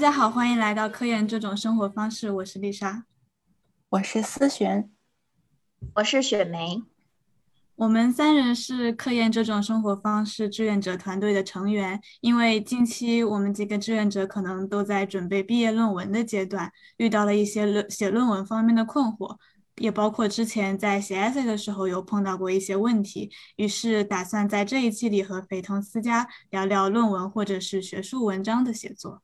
家好，欢迎来到科研这种生活方式，我是丽莎，我是思璇，我是雪梅。我们三人是科研这种生活方式志愿者团队的成员。因为近期我们几个志愿者可能都在准备毕业论文的阶段，遇到了一些论写论文方面的困惑，也包括之前在写 essay 的时候有碰到过一些问题。于是打算在这一期里和肥同思佳聊聊论文或者是学术文章的写作。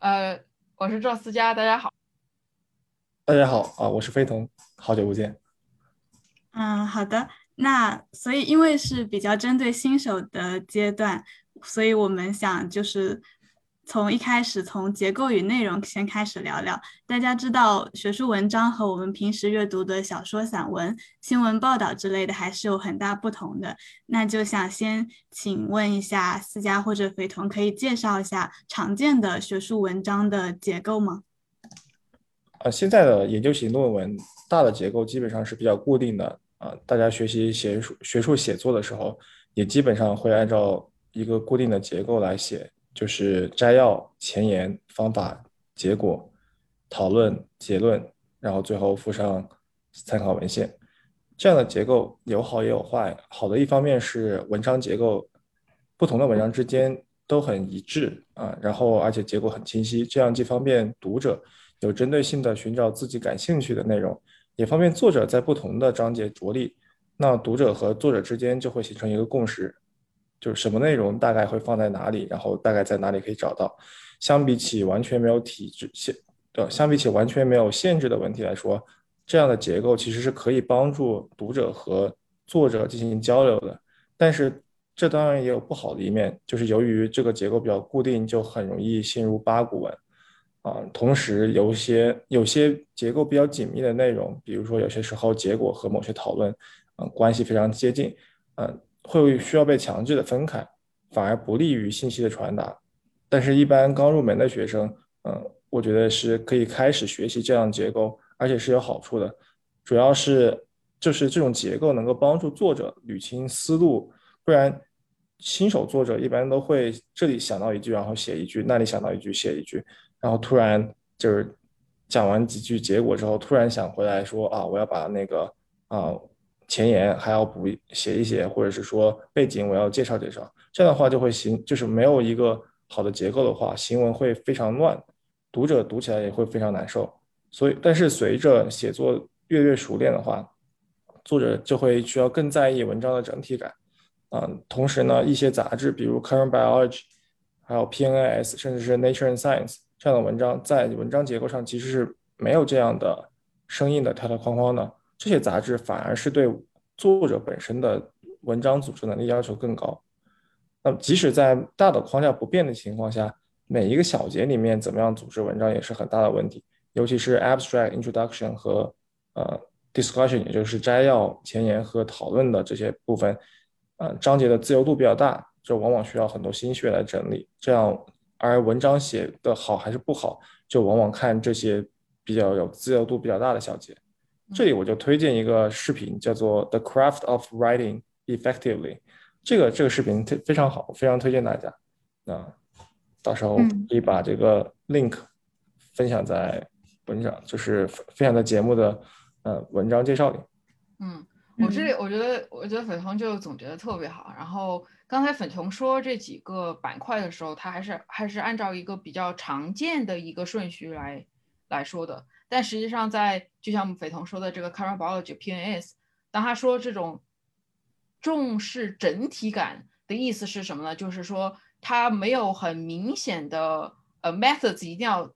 呃，我是赵思佳，大家好。大家好啊，我是飞腾，好久不见。嗯，好的。那所以，因为是比较针对新手的阶段，所以我们想就是从一开始从结构与内容先开始聊聊。大家知道，学术文章和我们平时阅读的小说、散文、新闻报道之类的还是有很大不同的。那就想先请问一下思佳或者肥童，可以介绍一下常见的学术文章的结构吗？呃，现在的研究型论文大的结构基本上是比较固定的。啊，大家学习学术学术写作的时候，也基本上会按照一个固定的结构来写，就是摘要、前言、方法、结果、讨论、结论，然后最后附上参考文献。这样的结构有好也有坏。好的一方面是文章结构不同的文章之间都很一致啊，然后而且结构很清晰，这样既方便读者有针对性的寻找自己感兴趣的内容。也方便作者在不同的章节着力，那读者和作者之间就会形成一个共识，就是什么内容大概会放在哪里，然后大概在哪里可以找到。相比起完全没有体制限，呃，相比起完全没有限制的问题来说，这样的结构其实是可以帮助读者和作者进行交流的。但是这当然也有不好的一面，就是由于这个结构比较固定，就很容易陷入八股文。啊，同时有些有些结构比较紧密的内容，比如说有些时候结果和某些讨论，嗯，关系非常接近，嗯，会需要被强制的分开，反而不利于信息的传达。但是，一般刚入门的学生，嗯，我觉得是可以开始学习这样结构，而且是有好处的。主要是就是这种结构能够帮助作者捋清思路，不然新手作者一般都会这里想到一句，然后写一句，那里想到一句，写一句。然后突然就是讲完几句结果之后，突然想回来说啊，我要把那个啊前言还要补写一写，或者是说背景我要介绍介绍。这样的话就会行，就是没有一个好的结构的话，行文会非常乱，读者读起来也会非常难受。所以，但是随着写作越越熟练的话，作者就会需要更在意文章的整体感啊。同时呢，一些杂志，比如 Current Biology，还有 PNAS，甚至是 Nature and Science。这样的文章在文章结构上其实是没有这样的生硬的条条框框的，这些杂志反而是对作者本身的文章组织能力要求更高。那么即使在大的框架不变的情况下，每一个小节里面怎么样组织文章也是很大的问题，尤其是 abstract introduction 和呃 discussion，也就是摘要、前言和讨论的这些部分，呃章节的自由度比较大，这往往需要很多心血来整理，这样。而文章写的好还是不好，就往往看这些比较有自由度比较大的小节。这里我就推荐一个视频，叫做《The Craft of Writing Effectively》。这个这个视频非非常好，非常推荐大家。那到时候可以把这个 link 分享在文章，就是分享在节目的呃文章介绍里。嗯，我这里我觉得我觉得粉红就总结的特别好，然后。刚才粉红说这几个板块的时候，他还是还是按照一个比较常见的一个顺序来来说的。但实际上，在就像我们斐彤说的这个 current biology PNS，当他说这种重视整体感的意思是什么呢？就是说他没有很明显的呃 methods 一定要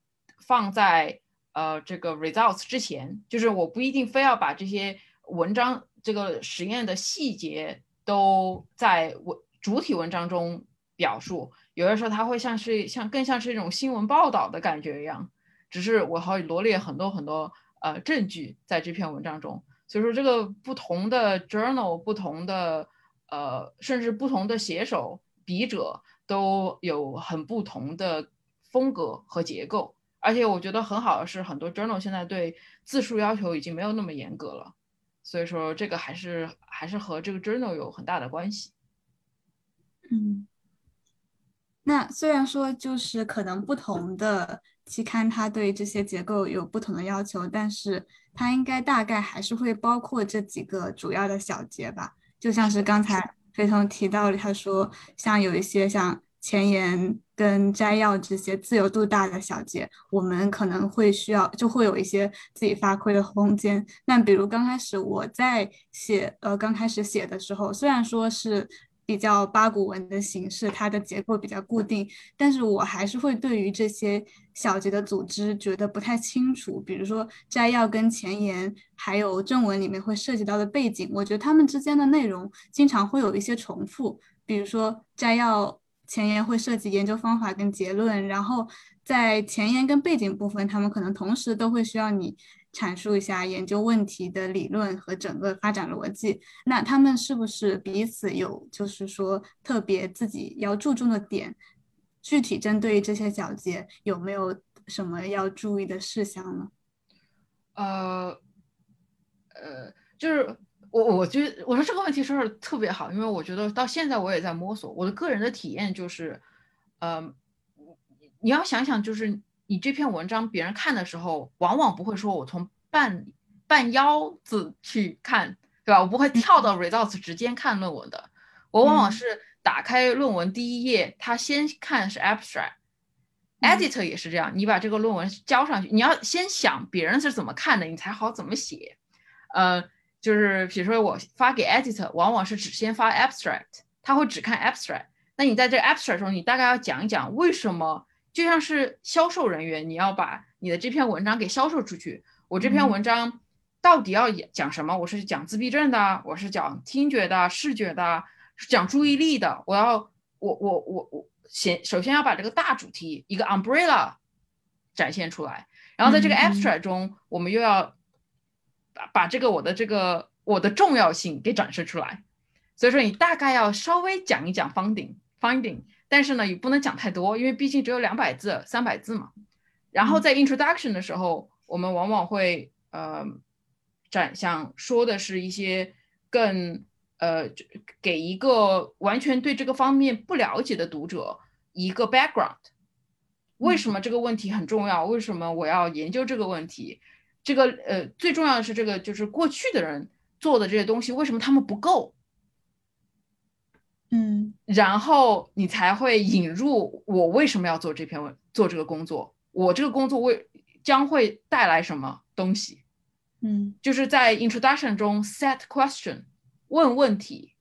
放在呃这个 results 之前，就是我不一定非要把这些文章这个实验的细节都在文。主体文章中表述，有的时候它会像是像更像是一种新闻报道的感觉一样，只是我好罗列很多很多呃证据在这篇文章中。所以说，这个不同的 journal、不同的呃甚至不同的写手、笔者都有很不同的风格和结构。而且我觉得很好的是，很多 journal 现在对字数要求已经没有那么严格了。所以说，这个还是还是和这个 journal 有很大的关系。嗯，那虽然说就是可能不同的期刊它对这些结构有不同的要求，但是它应该大概还是会包括这几个主要的小节吧。就像是刚才飞腾提到了，他说像有一些像前言跟摘要这些自由度大的小节，我们可能会需要就会有一些自己发挥的空间。那比如刚开始我在写呃刚开始写的时候，虽然说是。比较八股文的形式，它的结构比较固定，但是我还是会对于这些小节的组织觉得不太清楚。比如说摘要跟前言，还有正文里面会涉及到的背景，我觉得它们之间的内容经常会有一些重复。比如说摘要、前言会涉及研究方法跟结论，然后在前言跟背景部分，他们可能同时都会需要你。阐述一下研究问题的理论和整个发展逻辑，那他们是不是彼此有就是说特别自己要注重的点？具体针对这些小节有没有什么要注意的事项呢？呃，呃，就是我我觉我说这个问题说的特别好，因为我觉得到现在我也在摸索。我的个人的体验就是，呃，你要想想就是。你这篇文章别人看的时候，往往不会说我从半半腰子去看，对吧？我不会跳到 results 直接看论文的，我往往是打开论文第一页，他先看是 abstract，editor 也是这样，你把这个论文交上去，你要先想别人是怎么看的，你才好怎么写。呃，就是比如说我发给 editor，往往是只先发 abstract，他会只看 abstract，那你在这 abstract 中，你大概要讲一讲为什么。就像是销售人员，你要把你的这篇文章给销售出去。我这篇文章到底要讲什么？我是讲自闭症的，我是讲听觉的、视觉的，讲注意力的。我要我我我我先首先要把这个大主题一个 umbrella 展现出来，然后在这个 abstract 中，我们又要把把这个我的这个我的重要性给展示出来。所以说，你大概要稍微讲一讲 finding finding。但是呢，也不能讲太多，因为毕竟只有两百字、三百字嘛。然后在 introduction 的时候，我们往往会呃展想说的是一些更呃给一个完全对这个方面不了解的读者一个 background，为什么这个问题很重要？为什么我要研究这个问题？这个呃最重要的是这个就是过去的人做的这些东西，为什么他们不够？嗯，然后你才会引入我为什么要做这篇文，做这个工作，我这个工作为将会带来什么东西？嗯，就是在 introduction 中 set question 问问题，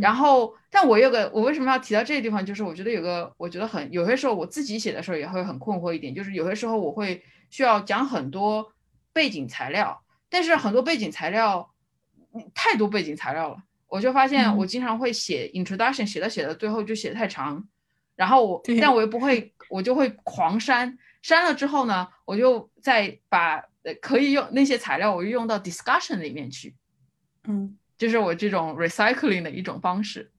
然后，但我有个我为什么要提到这个地方，就是我觉得有个我觉得很有些时候我自己写的时候也会很困惑一点，就是有些时候我会需要讲很多背景材料，但是很多背景材料太多背景材料了。我就发现，我经常会写 introduction，写的写到最后就写太长，然后我，但我又不会，我就会狂删，删了之后呢，我就再把可以用那些材料，我又用到 discussion 里面去，嗯，就是我这种 recycling 的一种方式。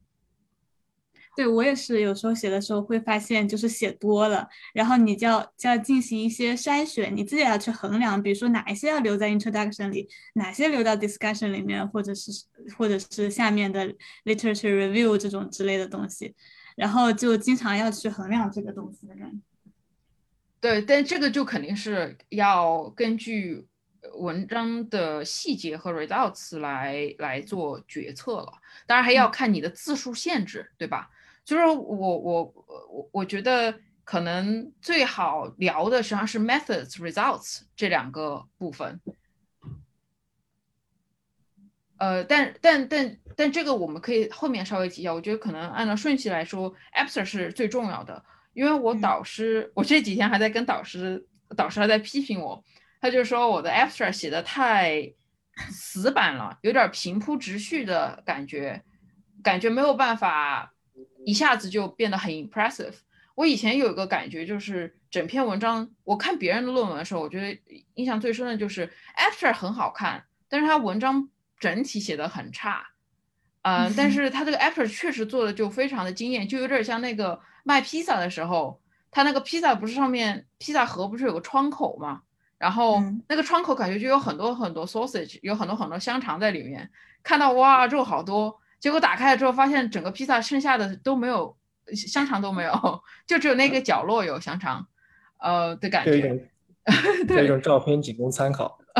对我也是，有时候写的时候会发现，就是写多了，然后你就要就要进行一些筛选，你自己要去衡量，比如说哪一些要留在 introduction 里，哪些留到 discussion 里面，或者是或者是下面的 literature review 这种之类的东西，然后就经常要去衡量这个东西的感觉。对，但这个就肯定是要根据文章的细节和 results 来来做决策了，当然还要看你的字数限制，对吧？就是我我我我觉得可能最好聊的实际上是 methods results 这两个部分，呃，但但但但这个我们可以后面稍微提一下。我觉得可能按照顺序来说，abstract 是最重要的，因为我导师我这几天还在跟导师，导师还在批评我，他就说我的 abstract 写的太死板了，有点平铺直叙的感觉，感觉没有办法。一下子就变得很 impressive。我以前有一个感觉，就是整篇文章，我看别人的论文的时候，我觉得印象最深的就是 abstract 很好看，但是他文章整体写的很差。嗯，但 是他这个 abstract 确实做的就非常的惊艳，就有点像那个卖披萨的时候，他那个披萨不是上面披萨盒不是有个窗口嘛？然后那个窗口感觉就有很多很多 sausage，有很多很多香肠在里面，看到哇肉好多。结果打开了之后，发现整个披萨剩下的都没有香肠都没有，就只有那个角落有香肠，呃的感觉。这种照片仅供参考。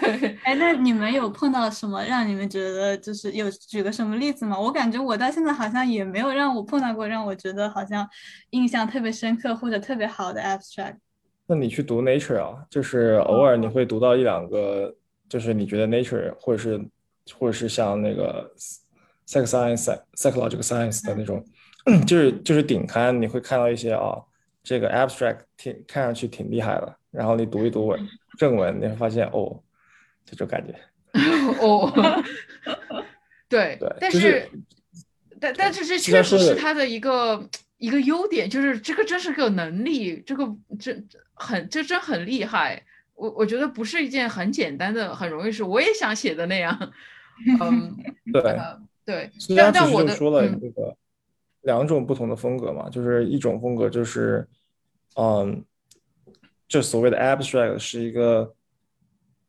对，哎，那你们有碰到什么让你们觉得就是有举个什么例子吗？我感觉我到现在好像也没有让我碰到过让我觉得好像印象特别深刻或者特别好的 abstract。那你去读 Nature 啊，就是偶尔你会读到一两个，就是你觉得 Nature 或者是或者是像那个 Sex Science、Psychological Science 的那种，就是就是顶刊，你会看到一些啊，这个 abstract 挺看上去挺厉害的，然后你读一读文。正文你会发现哦，这种感觉 哦，对对，但是但但是这确实是他的一个一个优点，就是这个真是个能力，这个这很这真很厉害。我我觉得不是一件很简单的、很容易事。我也想写的那样，嗯，对对。但但我说了这个两种不同的风格嘛，就是一种风格就是嗯。就所谓的 abstract 是一个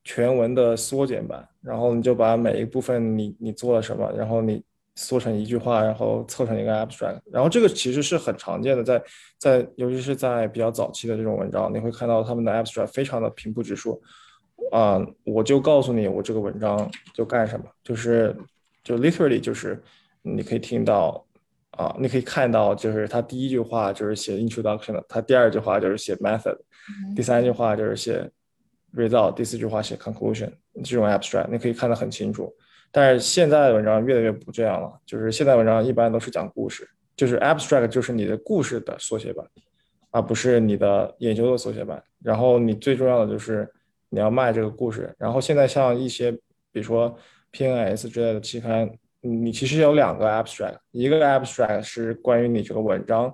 全文的缩减版，然后你就把每一部分你你做了什么，然后你缩成一句话，然后凑成一个 abstract，然后这个其实是很常见的，在在尤其是在比较早期的这种文章，你会看到他们的 abstract 非常的平铺直述，啊，我就告诉你我这个文章就干什么，就是就 literally 就是你可以听到啊，你可以看到就是他第一句话就是写 introduction 的，他第二句话就是写 method。第三句话就是写 result，第四句话写 conclusion，这种 abstract 你可以看得很清楚。但是现在的文章越来越不这样了，就是现在文章一般都是讲故事，就是 abstract 就是你的故事的缩写版，而不是你的研究的缩写版。然后你最重要的就是你要卖这个故事。然后现在像一些比如说 PNS 之类的期刊，你其实有两个 abstract，一个 abstract 是关于你这个文章。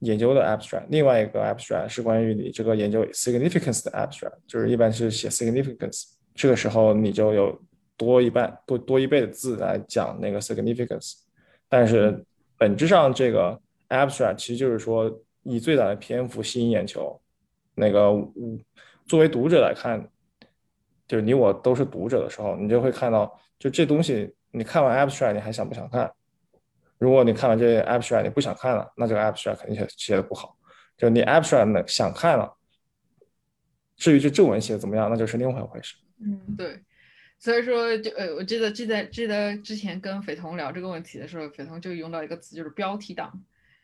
研究的 abstract，另外一个 abstract 是关于你这个研究 significance 的 abstract，就是一般是写 significance，这个时候你就有多一半多多一倍的字来讲那个 significance，但是本质上这个 abstract 其实就是说以最短的篇幅吸引眼球，那个作为读者来看，就是你我都是读者的时候，你就会看到就这东西，你看完 abstract 你还想不想看？如果你看完这 abstract 你不想看了，那这个 abstract 肯定写写的不好。就你 abstract 呢想看了，至于这正文写的怎么样，那就是另外一回事。嗯，对。所以说，就呃，我记得记得记得之前跟斐彤聊这个问题的时候，斐彤就用到一个词，就是标题党。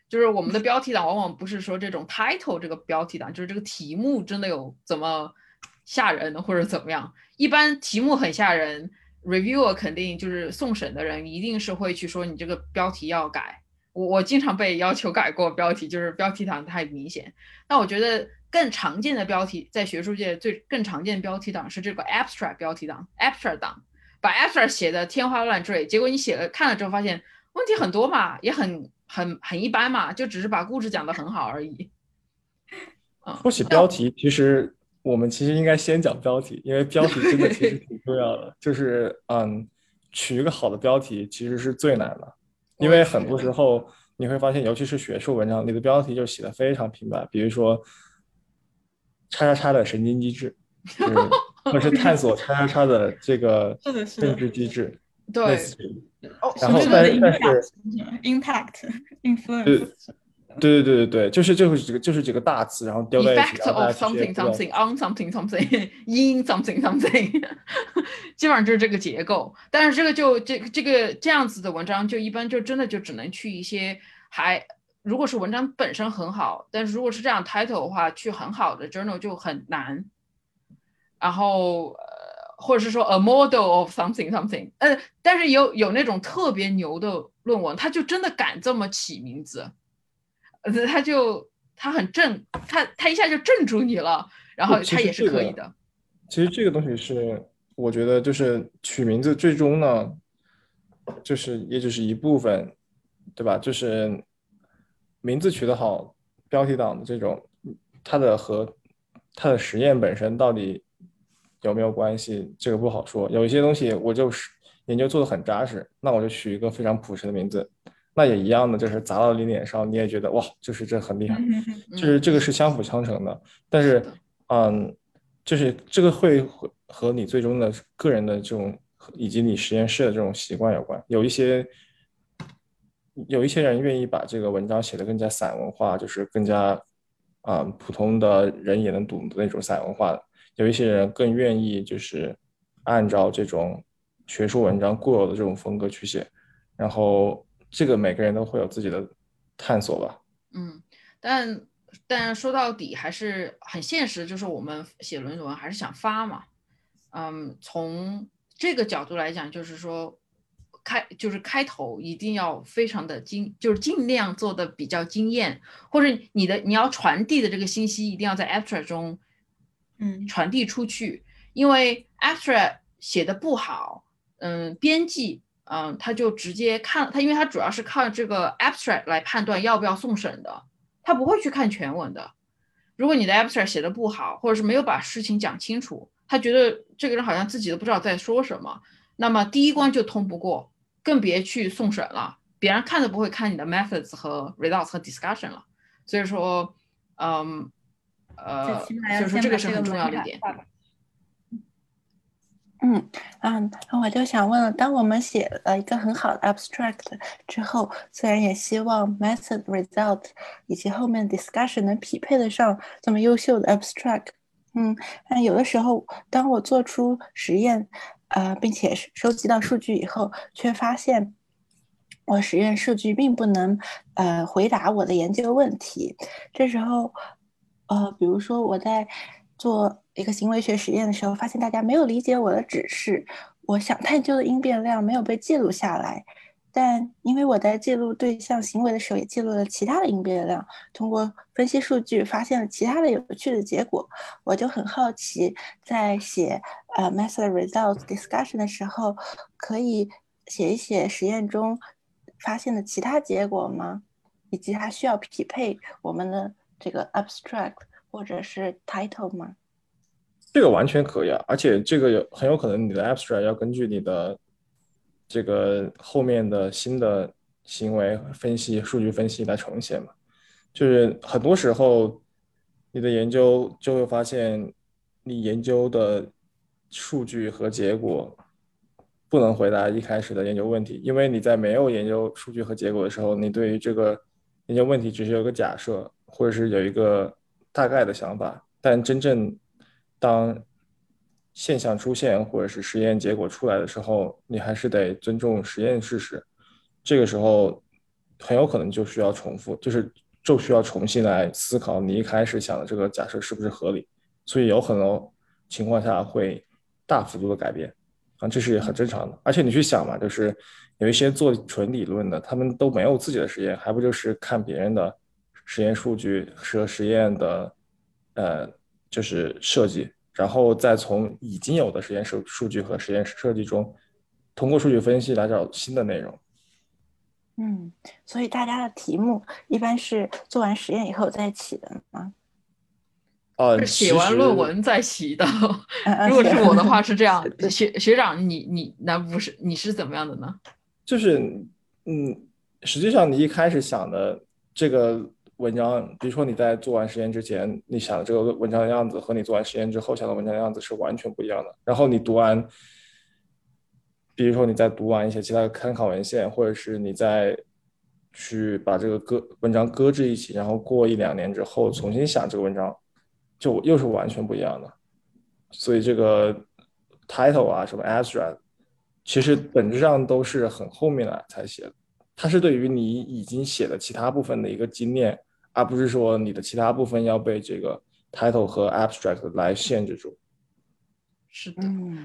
就是我们的标题党往往不是说这种 title 这个标题党，就是这个题目真的有怎么吓人或者怎么样。一般题目很吓人。reviewer 肯定就是送审的人，一定是会去说你这个标题要改。我我经常被要求改过标题，就是标题党太明显。那我觉得更常见的标题，在学术界最更常见的标题党是这个 abstract 标题党，abstract 党把 abstract 写的天花乱坠，结果你写了看了之后发现问题很多嘛，也很很很一般嘛，就只是把故事讲得很好而已。说起标题，其实。我们其实应该先讲标题，因为标题真的其实挺重要的。就是嗯，取一个好的标题其实是最难的，因为很多时候你会发现，尤其是学术文章，你的标题就写的非常平白，比如说“叉叉叉的神经机制 ”，或者是探索“叉叉叉的这个认知机制”，对，然后但但是 impact influence。对对对对对，就是就是几个就是几个大词，然后丢在一起。Effect of something something on something something in something something，基本上就是这个结构。但是这个就这这个这样子的文章，就一般就真的就只能去一些还，如果是文章本身很好，但是如果是这样 title 的话，去很好的 journal 就很难。然后呃，或者是说 a model of something something，呃，但是有有那种特别牛的论文，他就真的敢这么起名字。呃，他就他很正，他他一下就镇住你了，然后他也是可以的。其实这个东西是，我觉得就是取名字最终呢，就是也只是一部分，对吧？就是名字取得好，标题党的这种，它的和它的实验本身到底有没有关系，这个不好说。有一些东西我就是研究做的很扎实，那我就取一个非常朴实的名字。那也一样的，就是砸到你脸上，你也觉得哇，就是这很厉害，就是这个是相辅相成的。但是，嗯，就是这个会和和你最终的个人的这种以及你实验室的这种习惯有关。有一些有一些人愿意把这个文章写得更加散文化，就是更加啊普通的人也能懂的那种散文化。有一些人更愿意就是按照这种学术文章固有的这种风格去写，然后这个每个人都会有自己的探索吧。嗯，但但说到底还是很现实，就是我们写论文还是想发嘛。嗯，从这个角度来讲，就是说。开就是开头一定要非常的精，就是尽量做的比较惊艳，或者你的你要传递的这个信息一定要在 abstract 中，嗯，传递出去。因为 abstract 写的不好，嗯，编辑，嗯，他就直接看他，因为他主要是看这个 abstract 来判断要不要送审的，他不会去看全文的。如果你的 abstract 写的不好，或者是没有把事情讲清楚，他觉得这个人好像自己都不知道在说什么，那么第一关就通不过。更别去送审了，别人看都不会看你的 methods 和 results 和 discussion 了。所以说，嗯，呃，所以说这个是很重要的一点。嗯嗯，那我就想问了，当我们写了一个很好的 abstract 之后，虽然也希望 method result 以及后面 discussion 能匹配得上这么优秀的 abstract，嗯，但有的时候，当我做出实验。呃，并且收集到数据以后，却发现我实验数据并不能呃回答我的研究问题。这时候，呃，比如说我在做一个行为学实验的时候，发现大家没有理解我的指示，我想探究的因变量没有被记录下来。但因为我在记录对象行为的时候，也记录了其他的因变量，通过分析数据发现了其他的有趣的结果，我就很好奇，在写呃 method results discussion 的时候，可以写一写实验中发现的其他结果吗？以及它需要匹配我们的这个 abstract 或者是 title 吗？这个完全可以啊，而且这个有很有可能你的 abstract 要根据你的。这个后面的新的行为分析、数据分析来重写嘛，就是很多时候你的研究就会发现，你研究的数据和结果不能回答一开始的研究问题，因为你在没有研究数据和结果的时候，你对于这个研究问题只是有个假设，或者是有一个大概的想法，但真正当现象出现或者是实验结果出来的时候，你还是得尊重实验事实。这个时候很有可能就需要重复，就是就需要重新来思考你一开始想的这个假设是不是合理。所以有很多情况下会大幅度的改变啊，这是很正常的。而且你去想嘛，就是有一些做纯理论的，他们都没有自己的实验，还不就是看别人的实验数据和实验的呃，就是设计。然后再从已经有的实验数数据和实验室设计中，通过数据分析来找新的内容。嗯，所以大家的题目一般是做完实验以后再起的吗？呃，写完论文再起的。如果是我的话是这样。学学长，你你那不是你是怎么样的呢？就是嗯，实际上你一开始想的这个。文章，比如说你在做完实验之前，你想的这个文章的样子和你做完实验之后想的文章的样子是完全不一样的。然后你读完，比如说你在读完一些其他的参考文献，或者是你在去把这个搁文章搁置一起，然后过一两年之后重新想这个文章，就又是完全不一样的。所以这个 title 啊，什么 abstract，其实本质上都是很后面来才写的，它是对于你已经写的其他部分的一个精炼。而不是说你的其他部分要被这个 title 和 abstract 来限制住。是的，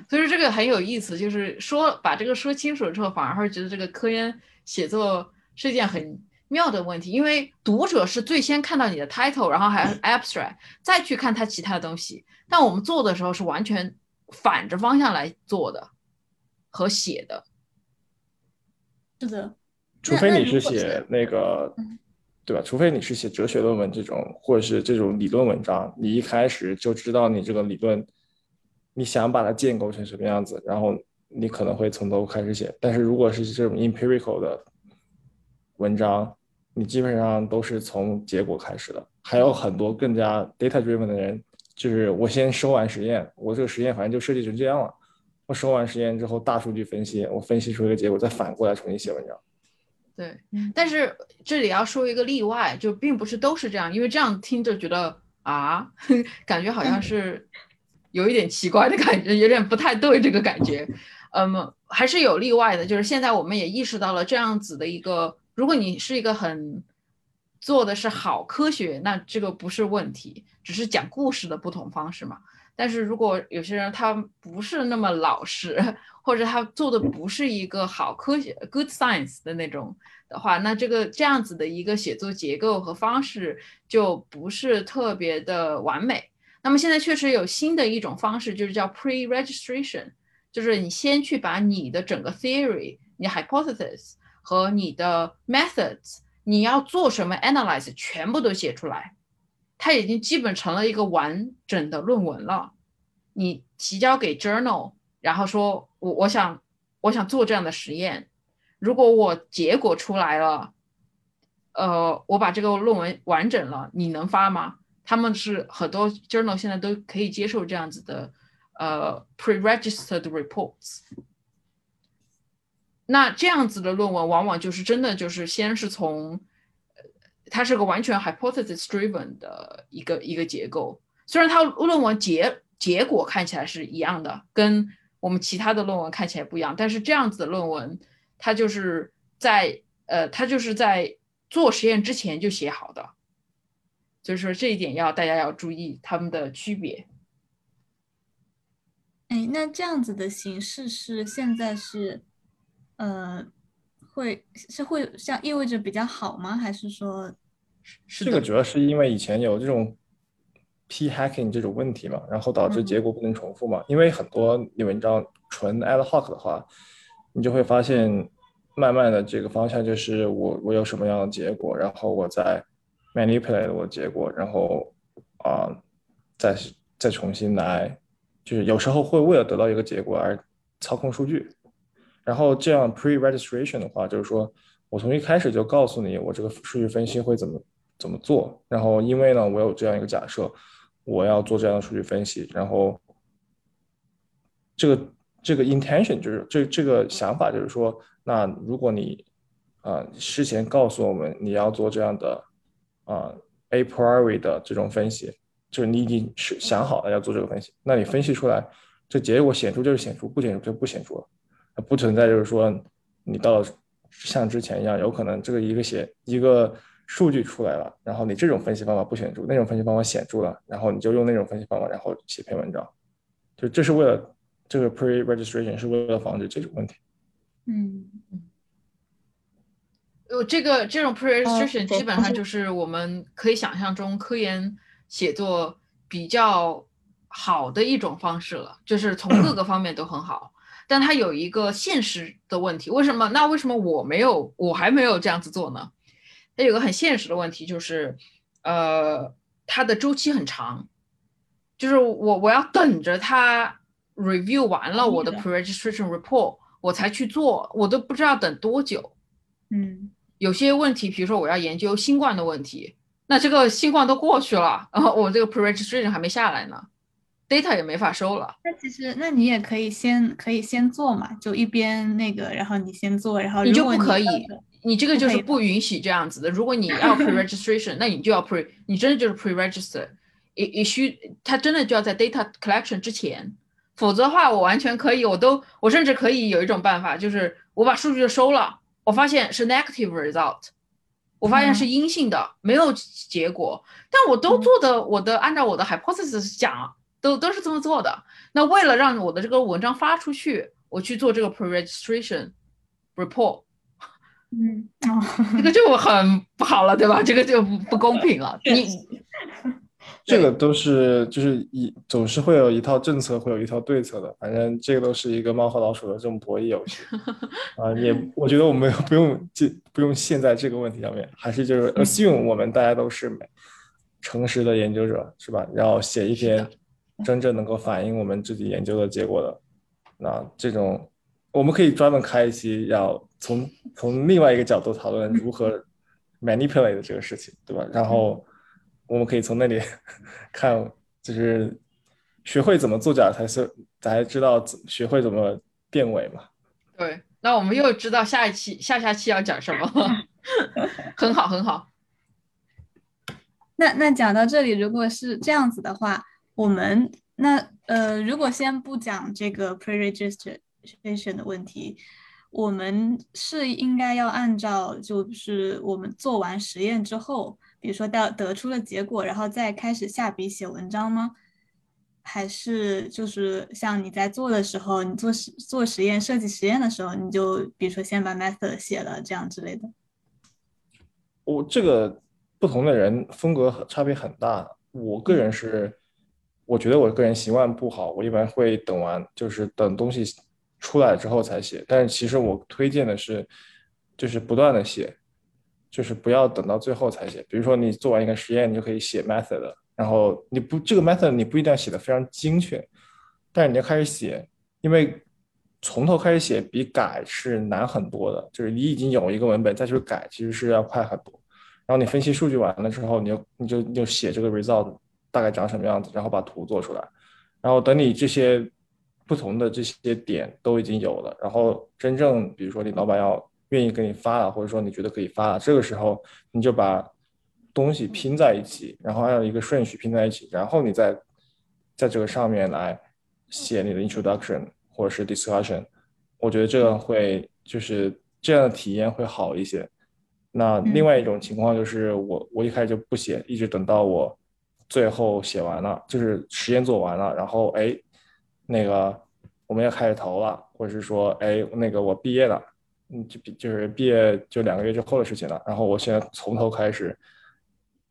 所以说这个很有意思，就是说把这个说清楚了之后，反而会觉得这个科研写作是一件很妙的问题，因为读者是最先看到你的 title，然后还 abstract，再去看他其他的东西。但我们做的时候是完全反着方向来做的和写的。是的，除非你是写那个。对吧？除非你是写哲学论文这种，或者是这种理论文章，你一开始就知道你这个理论，你想把它建构成什么样子，然后你可能会从头开始写。但是如果是这种 empirical 的文章，你基本上都是从结果开始的。还有很多更加 data driven 的人，就是我先收完实验，我这个实验反正就设计成这样了。我收完实验之后，大数据分析，我分析出一个结果，再反过来重新写文章。对，但是这里要说一个例外，就并不是都是这样，因为这样听着觉得啊，感觉好像是有一点奇怪的感觉，有点不太对这个感觉。嗯，还是有例外的，就是现在我们也意识到了这样子的一个，如果你是一个很做的是好科学，那这个不是问题，只是讲故事的不同方式嘛。但是如果有些人他不是那么老实，或者他做的不是一个好科学 good science 的那种的话，那这个这样子的一个写作结构和方式就不是特别的完美。那么现在确实有新的一种方式，就是叫 pre-registration，就是你先去把你的整个 theory、你 hypothesis 和你的 methods，你要做什么 analyze 全部都写出来。它已经基本成了一个完整的论文了，你提交给 journal，然后说我我想我想做这样的实验，如果我结果出来了，呃，我把这个论文完整了，你能发吗？他们是很多 journal 现在都可以接受这样子的呃 pre-registered reports，那这样子的论文往往就是真的就是先是从。它是个完全 hypothesis driven 的一个一个结构，虽然它论文结结果看起来是一样的，跟我们其他的论文看起来不一样，但是这样子的论文，它就是在呃，它就是在做实验之前就写好的，所以说这一点要大家要注意它们的区别。哎，那这样子的形式是现在是呃，会是会像意味着比较好吗？还是说？这个主要是因为以前有这种 p hacking 这种问题嘛，然后导致结果不能重复嘛。因为很多你文章纯 ad hoc 的话，你就会发现，慢慢的这个方向就是我我有什么样的结果，然后我再 manipulate 我的结果，然后啊再再重新来，就是有时候会为了得到一个结果而操控数据。然后这样 pre registration 的话，就是说我从一开始就告诉你我这个数据分析会怎么。怎么做？然后因为呢，我有这样一个假设，我要做这样的数据分析。然后这个这个 intention 就是这这个想法就是说，那如果你啊事前告诉我们你要做这样的啊 a priori 的这种分析，就是你已经是想好了要做这个分析，那你分析出来这结果显著就是显著，不显著就不显著了，不存在就是说你到像之前一样，有可能这个一个写一个。数据出来了，然后你这种分析方法不显著，那种分析方法显著了，然后你就用那种分析方法，然后写篇文章，就这是为了这个 pre-registration 是为了防止这种问题。嗯，呃，这个这种 pre-registration 基本上就是我们可以想象中科研写作比较好的一种方式了，就是从各个方面都很好。但它有一个现实的问题，为什么？那为什么我没有，我还没有这样子做呢？它有个很现实的问题，就是，呃，它的周期很长，就是我我要等着它 review 完了我的 pre-registration report，我才去做，我都不知道等多久。嗯，有些问题，比如说我要研究新冠的问题，那这个新冠都过去了，然后我这个 pre-registration 还没下来呢，data 也没法收了。那其实，那你也可以先可以先做嘛，就一边那个，然后你先做，然后你就不可以。你这个就是不允许这样子的。如果你要 pre-registration，那你就要 pre，你真的就是 pre-register。也也需它真的就要在 data collection 之前，否则的话，我完全可以，我都我甚至可以有一种办法，就是我把数据收了，我发现是 negative result，我发现是阴性的，没有结果，但我都做的，我的按照我的 hypothesis 讲，都都是这么做的。那为了让我的这个文章发出去，我去做这个 pre-registration report。嗯，这个就很不好了，对吧？这个就不不公平了。你 这个都是就是一总是会有一套政策，会有一套对策的。反正这个都是一个猫和老鼠的这种博弈游戏 啊。也我觉得我们不用这不用陷在这个问题上面，还是就是 assume 我们大家都是美诚实的研究者，是吧？然后写一篇真正能够反映我们自己研究的结果的，那这种。我们可以专门开一期，要从从另外一个角度讨论如何 manipulate 这个事情，对吧？然后我们可以从那里 看，就是学会怎么作假，才是才知道学会怎么变伪嘛。对，那我们又知道下一期、下下期要讲什么了，很好，很好。那那讲到这里，如果是这样子的话，我们那呃，如果先不讲这个 pre-registration 的问题，我们是应该要按照就是我们做完实验之后，比如说到得出了结果，然后再开始下笔写文章吗？还是就是像你在做的时候，你做实做实验、设计实验的时候，你就比如说先把 method 写了这样之类的。我这个不同的人风格差别很大。我个人是，我觉得我个人习惯不好，我一般会等完，就是等东西出来之后才写。但是其实我推荐的是，就是不断的写，就是不要等到最后才写。比如说你做完一个实验，你就可以写 method。然后你不这个 method 你不一定要写的非常精确，但是你要开始写，因为从头开始写比改是难很多的。就是你已经有一个文本再去改，其实是要快很多。然后你分析数据完了之后，你就你就你就写这个 result 大概长什么样子，然后把图做出来。然后等你这些不同的这些点都已经有了，然后真正比如说你老板要愿意给你发了，或者说你觉得可以发了，这个时候你就把。东西拼在一起，然后按照一个顺序拼在一起，然后你再在这个上面来写你的 introduction 或者是 discussion，我觉得这样会就是这样的体验会好一些。那另外一种情况就是我我一开始就不写，一直等到我最后写完了，就是实验做完了，然后哎那个我们要开始投了，或者是说哎那个我毕业了，嗯就就是毕业就两个月之后的事情了，然后我现在从头开始。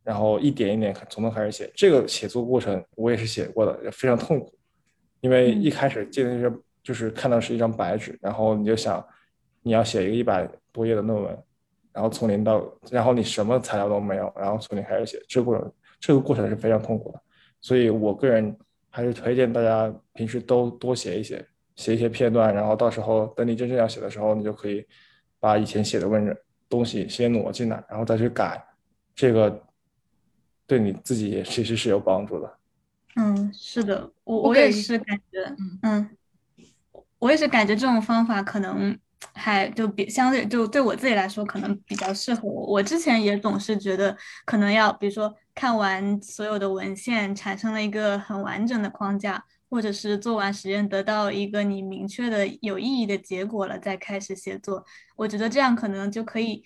然后一点一点从头开始写，这个写作过程我也是写过的，也非常痛苦，因为一开始见的是就是看到是一张白纸，然后你就想你要写一个一百多页的论文，然后从零到，然后你什么材料都没有，然后从零开始写，这个过程这个过程是非常痛苦的，所以我个人还是推荐大家平时都多写一写，写一些片段，然后到时候等你真正要写的时候，你就可以把以前写的文东西先挪进来，然后再去改这个。对你自己也其实是有帮助的。嗯，是的，我我也是感觉，嗯，我也是感觉这种方法可能还就比相对就对我自己来说可能比较适合我。我之前也总是觉得可能要比如说看完所有的文献，产生了一个很完整的框架，或者是做完实验得到一个你明确的有意义的结果了，再开始写作。我觉得这样可能就可以。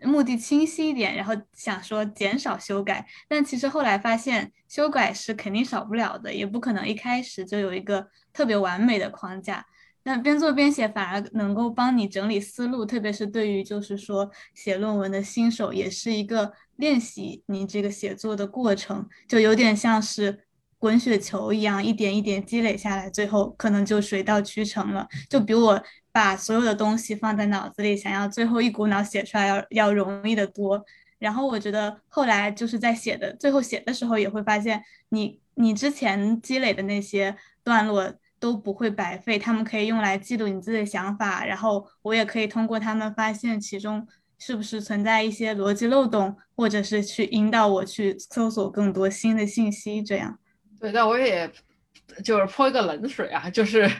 目的清晰一点，然后想说减少修改，但其实后来发现修改是肯定少不了的，也不可能一开始就有一个特别完美的框架。那边做边写反而能够帮你整理思路，特别是对于就是说写论文的新手，也是一个练习你这个写作的过程，就有点像是滚雪球一样，一点一点积累下来，最后可能就水到渠成了。就比我。把所有的东西放在脑子里，想要最后一股脑写出来要要容易的多。然后我觉得后来就是在写的最后写的时候，也会发现你你之前积累的那些段落都不会白费，他们可以用来记录你自己的想法。然后我也可以通过他们发现其中是不是存在一些逻辑漏洞，或者是去引导我去搜索更多新的信息。这样对，那我也就是泼一个冷水啊，就是。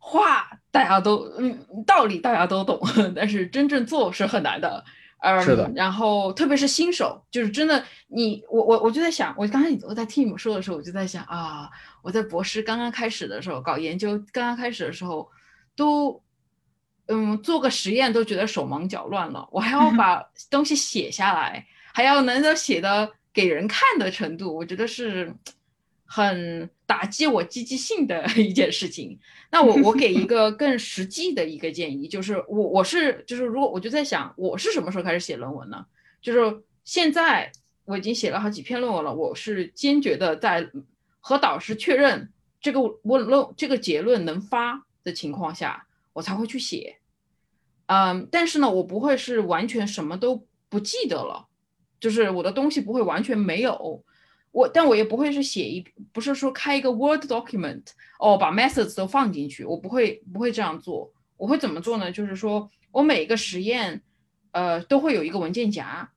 话大家都嗯，道理大家都懂，但是真正做是很难的。嗯，是的。然后特别是新手，就是真的，你我我我就在想，我刚才我在听你们说的时候，我就在想啊，我在博士刚刚开始的时候搞研究，刚刚开始的时候，都嗯做个实验都觉得手忙脚乱了，我还要把东西写下来，还要能够写的给人看的程度，我觉得是。很打击我积极性的 一件事情。那我我给一 个更实际的一个建议，就是我我是就是如果我就在想，我是什么时候开始写论文呢？就是现在我已经写了好几篇论文了，我是坚决的在和导师确认这个论论这个结论能发的情况下，我才会去写。嗯，但是呢，我不会是完全什么都不记得了，就是我的东西不会完全没有。我，但我也不会是写一，不是说开一个 Word document，哦，把 methods 都放进去，我不会，不会这样做。我会怎么做呢？就是说我每一个实验，呃，都会有一个文件夹，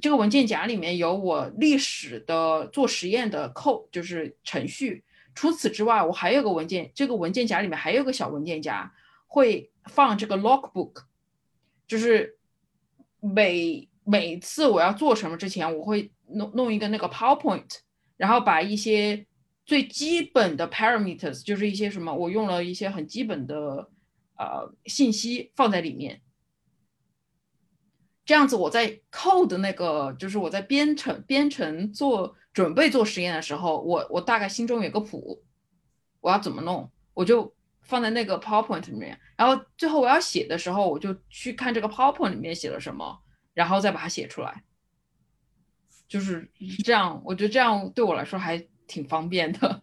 这个文件夹里面有我历史的做实验的 code，就是程序。除此之外，我还有个文件，这个文件夹里面还有个小文件夹，会放这个 logbook，就是每每次我要做什么之前，我会弄弄一个那个 PowerPoint，然后把一些最基本的 parameters，就是一些什么，我用了一些很基本的呃信息放在里面。这样子，我在 code 那个，就是我在编程编程做准备做实验的时候，我我大概心中有个谱，我要怎么弄，我就放在那个 PowerPoint 里面。然后最后我要写的时候，我就去看这个 PowerPoint 里面写了什么，然后再把它写出来。就是这样，我觉得这样对我来说还挺方便的。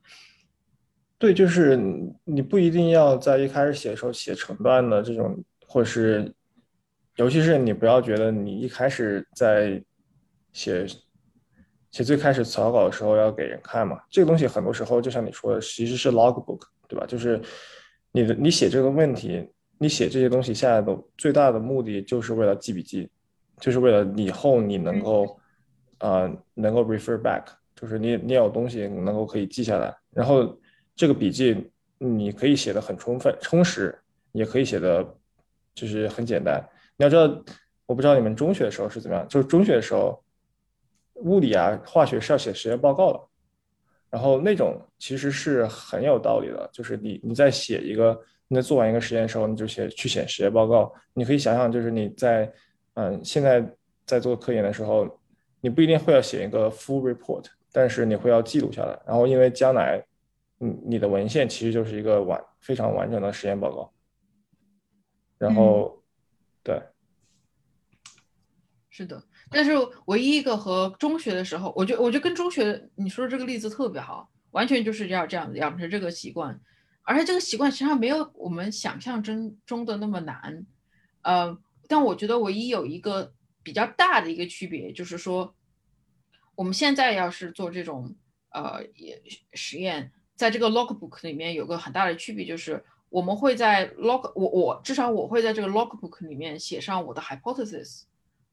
对，就是你不一定要在一开始写的时候写成段的这种，或是。尤其是你不要觉得你一开始在写写最开始草稿的时候要给人看嘛，这个东西很多时候就像你说的，其实是 logbook，对吧？就是你的你写这个问题，你写这些东西下来的最大的目的就是为了记笔记，就是为了以后你能够啊能够 refer back，就是你你有东西能够可以记下来，然后这个笔记你可以写的很充分充实，也可以写的就是很简单。你要知道，我不知道你们中学的时候是怎么样。就是中学的时候，物理啊、化学是要写实验报告的，然后那种其实是很有道理的。就是你你在写一个，你在做完一个实验的时候，你就写去写实验报告。你可以想想，就是你在嗯现在在做科研的时候，你不一定会要写一个 full report，但是你会要记录下来。然后因为将来，嗯，你的文献其实就是一个完非常完整的实验报告，然后。对，是的，但是唯一一个和中学的时候，我觉我觉得跟中学你说的这个例子特别好，完全就是要这样养成这个习惯，而且这个习惯实际上没有我们想象中中的那么难，呃，但我觉得唯一有一个比较大的一个区别就是说，我们现在要是做这种呃也实验，在这个 logbook 里面有个很大的区别就是。我们会在 log 我我至少我会在这个 logbook 里面写上我的 hypothesis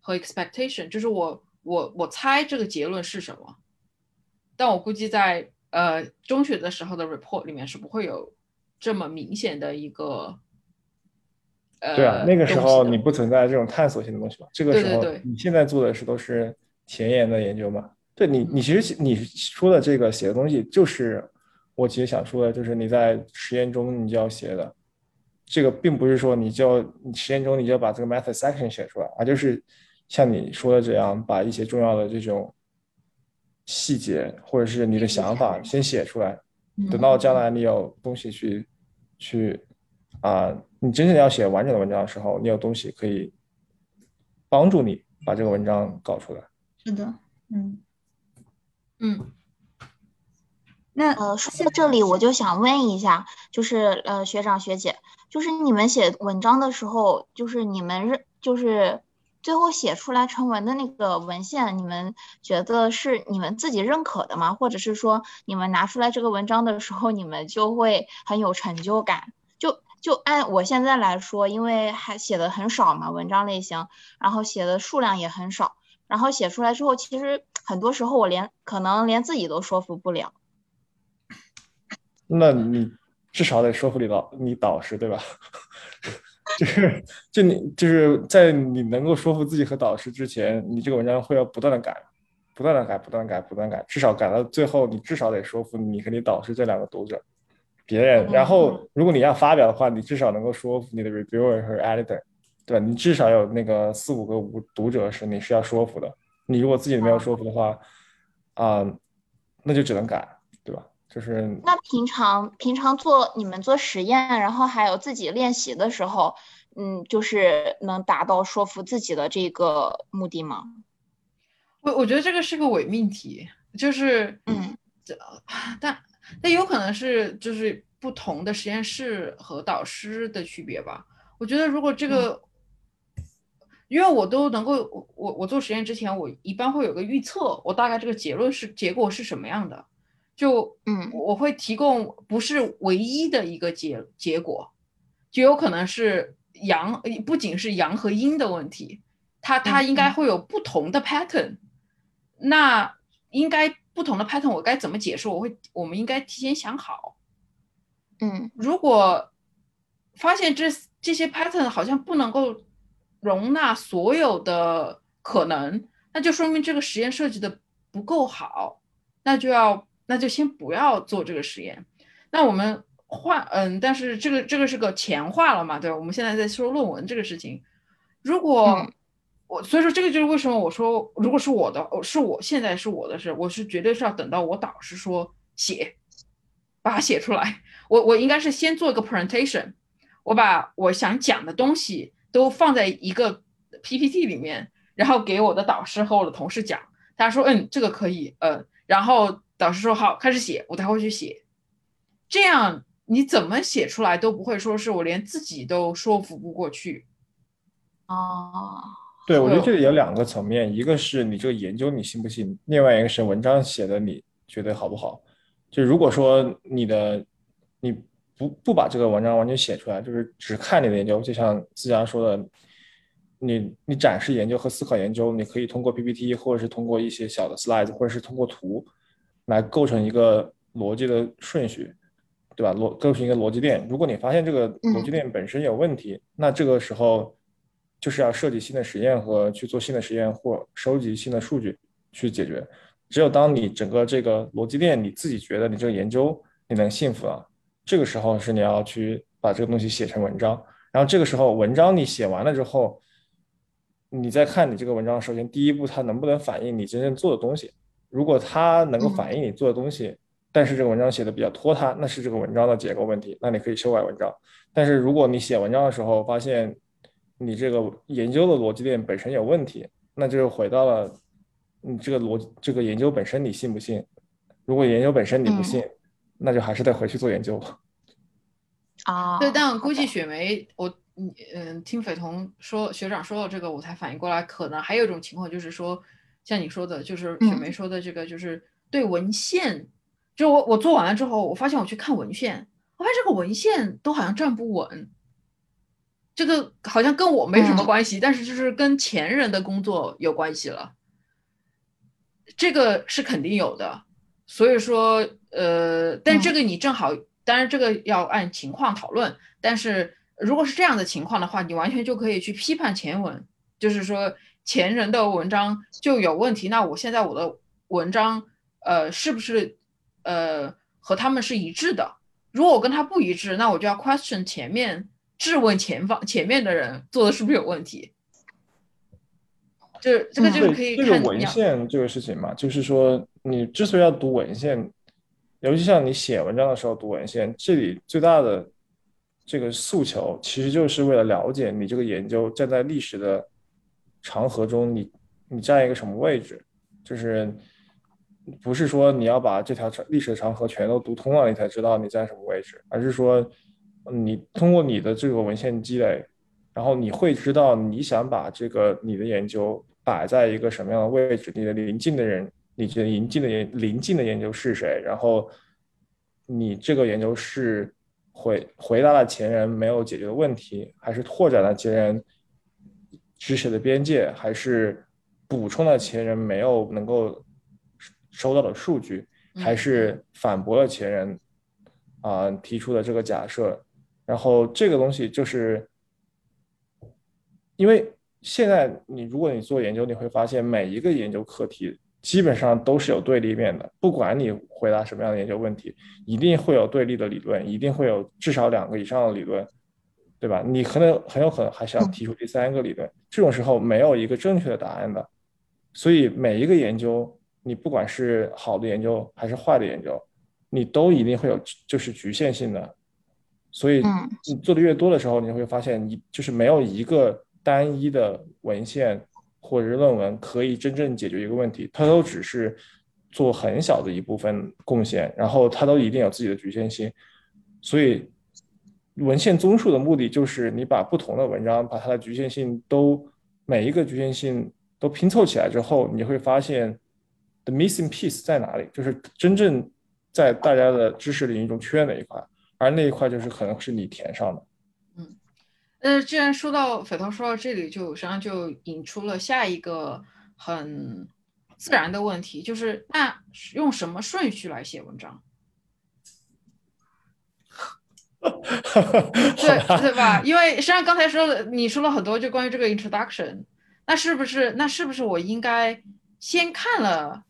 和 expectation，就是我我我猜这个结论是什么。但我估计在呃中学的时候的 report 里面是不会有这么明显的一个呃对啊，那个时候你不存在这种探索性的东西嘛。这个时候你现在做的是都是前沿的研究嘛？对你你其实你说的这个写的东西就是。我其实想说的就是，你在实验中你就要写的，这个并不是说你就你实验中你就要把这个 method section 写出来，而就是像你说的这样，把一些重要的这种细节或者是你的想法先写出来，等到将来你有东西去去啊，你真正要写完整的文章的时候，你有东西可以帮助你把这个文章搞出来。是的，嗯嗯。那呃，说到这里，我就想问一下，就是呃，学长学姐，就是你们写文章的时候，就是你们认，就是最后写出来成文的那个文献，你们觉得是你们自己认可的吗？或者是说，你们拿出来这个文章的时候，你们就会很有成就感？就就按我现在来说，因为还写的很少嘛，文章类型，然后写的数量也很少，然后写出来之后，其实很多时候我连可能连自己都说服不了。那你至少得说服你导你导师对吧？就是就你就是在你能够说服自己和导师之前，你这个文章会要不断的改，不断的改，不断改，不断改，至少改到最后，你至少得说服你和你导师这两个读者，别人。然后如果你要发表的话，你至少能够说服你的 reviewer 和 editor，对吧？你至少有那个四五个读读者是你是要说服的。你如果自己没有说服的话，啊，那就只能改？就是那平常平常做你们做实验，然后还有自己练习的时候，嗯，就是能达到说服自己的这个目的吗？我我觉得这个是个伪命题，就是嗯，但但有可能是就是不同的实验室和导师的区别吧。我觉得如果这个，因为我都能够我我做实验之前，我一般会有个预测，我大概这个结论是结果是什么样的。就嗯，我会提供不是唯一的一个结结果，就有可能是阳，不仅是阳和阴的问题，它它应该会有不同的 pattern，那应该不同的 pattern 我该怎么解释？我会我们应该提前想好，嗯，如果发现这这些 pattern 好像不能够容纳所有的可能，那就说明这个实验设计的不够好，那就要那就先不要做这个实验。那我们换嗯，但是这个这个是个前话了嘛，对吧？我们现在在说论文这个事情，如果我所以说这个就是为什么我说，如果是我的，是我现在是我的事，我是绝对是要等到我导师说写，把它写出来。我我应该是先做一个 presentation，我把我想讲的东西都放在一个 PPT 里面，然后给我的导师和我的同事讲。他说嗯，这个可以，嗯，然后导师说好，开始写，我才会去写。这样你怎么写出来都不会说是我连自己都说服不过去。哦。对，我觉得这里有两个层面，一个是你这个研究你信不信，另外一个是文章写的你觉得好不好。就如果说你的你不不把这个文章完全写出来，就是只看你的研究，就像思佳说的，你你展示研究和思考研究，你可以通过 PPT 或者是通过一些小的 slides，或者是通过图来构成一个逻辑的顺序，对吧？逻构成一个逻辑链。如果你发现这个逻辑链本身有问题，那这个时候。就是要设计新的实验和去做新的实验或收集新的数据去解决。只有当你整个这个逻辑链你自己觉得你这个研究你能信服了，这个时候是你要去把这个东西写成文章。然后这个时候文章你写完了之后，你再看你这个文章，首先第一步它能不能反映你真正做的东西。如果它能够反映你做的东西，但是这个文章写的比较拖沓，那是这个文章的结构问题，那你可以修改文章。但是如果你写文章的时候发现，你这个研究的逻辑链本身有问题，那就回到了你这个逻这个研究本身，你信不信？如果研究本身你不信，那就还是得回去做研究。啊，对，但我估计雪梅，我嗯听斐彤说学长说到这个，我才反应过来，可能还有一种情况就是说，像你说的，就是雪梅说的这个，就是对文献，就我我做完了之后，我发现我去看文献，我发现这个文献都好像站不稳。这个好像跟我没什么关系，但是就是跟前人的工作有关系了。这个是肯定有的，所以说，呃，但这个你正好，当然这个要按情况讨论。但是如果是这样的情况的话，你完全就可以去批判前文，就是说前人的文章就有问题。那我现在我的文章，呃，是不是呃和他们是一致的？如果我跟他不一致，那我就要 question 前面。质问前方前面的人做的是不是有问题？这这个就是可以看这个文献这个事情嘛，就是说你之所以要读文献，尤其像你写文章的时候读文献，这里最大的这个诉求，其实就是为了了解你这个研究站在历史的长河中，你你占一个什么位置，就是不是说你要把这条长历史的长河全都读通了，你才知道你在什么位置，而是说。你通过你的这个文献积累，然后你会知道你想把这个你的研究摆在一个什么样的位置，你的邻近的人，你的邻近的研邻近的研究是谁，然后你这个研究是回回答了前人没有解决的问题，还是拓展了前人知识的边界，还是补充了前人没有能够收到的数据，还是反驳了前人啊提出的这个假设。然后这个东西就是，因为现在你如果你做研究，你会发现每一个研究课题基本上都是有对立面的。不管你回答什么样的研究问题，一定会有对立的理论，一定会有至少两个以上的理论，对吧？你可能很有可能还想提出第三个理论。这种时候没有一个正确的答案的，所以每一个研究，你不管是好的研究还是坏的研究，你都一定会有就是局限性的。所以你做的越多的时候，你会发现你就是没有一个单一的文献或者是论文可以真正解决一个问题，它都只是做很小的一部分贡献，然后它都一定有自己的局限性。所以文献综述的目的就是你把不同的文章把它的局限性都每一个局限性都拼凑起来之后，你会发现 the missing piece 在哪里，就是真正在大家的知识领域中缺哪一块。而那一块就是可能是你填上的，嗯，那，既然说到匪涛说到这里，就实际上就引出了下一个很自然的问题，就是那用什么顺序来写文章？对对吧？因为实际上刚才说了，你说了很多就关于这个 introduction，那是不是那是不是我应该先看了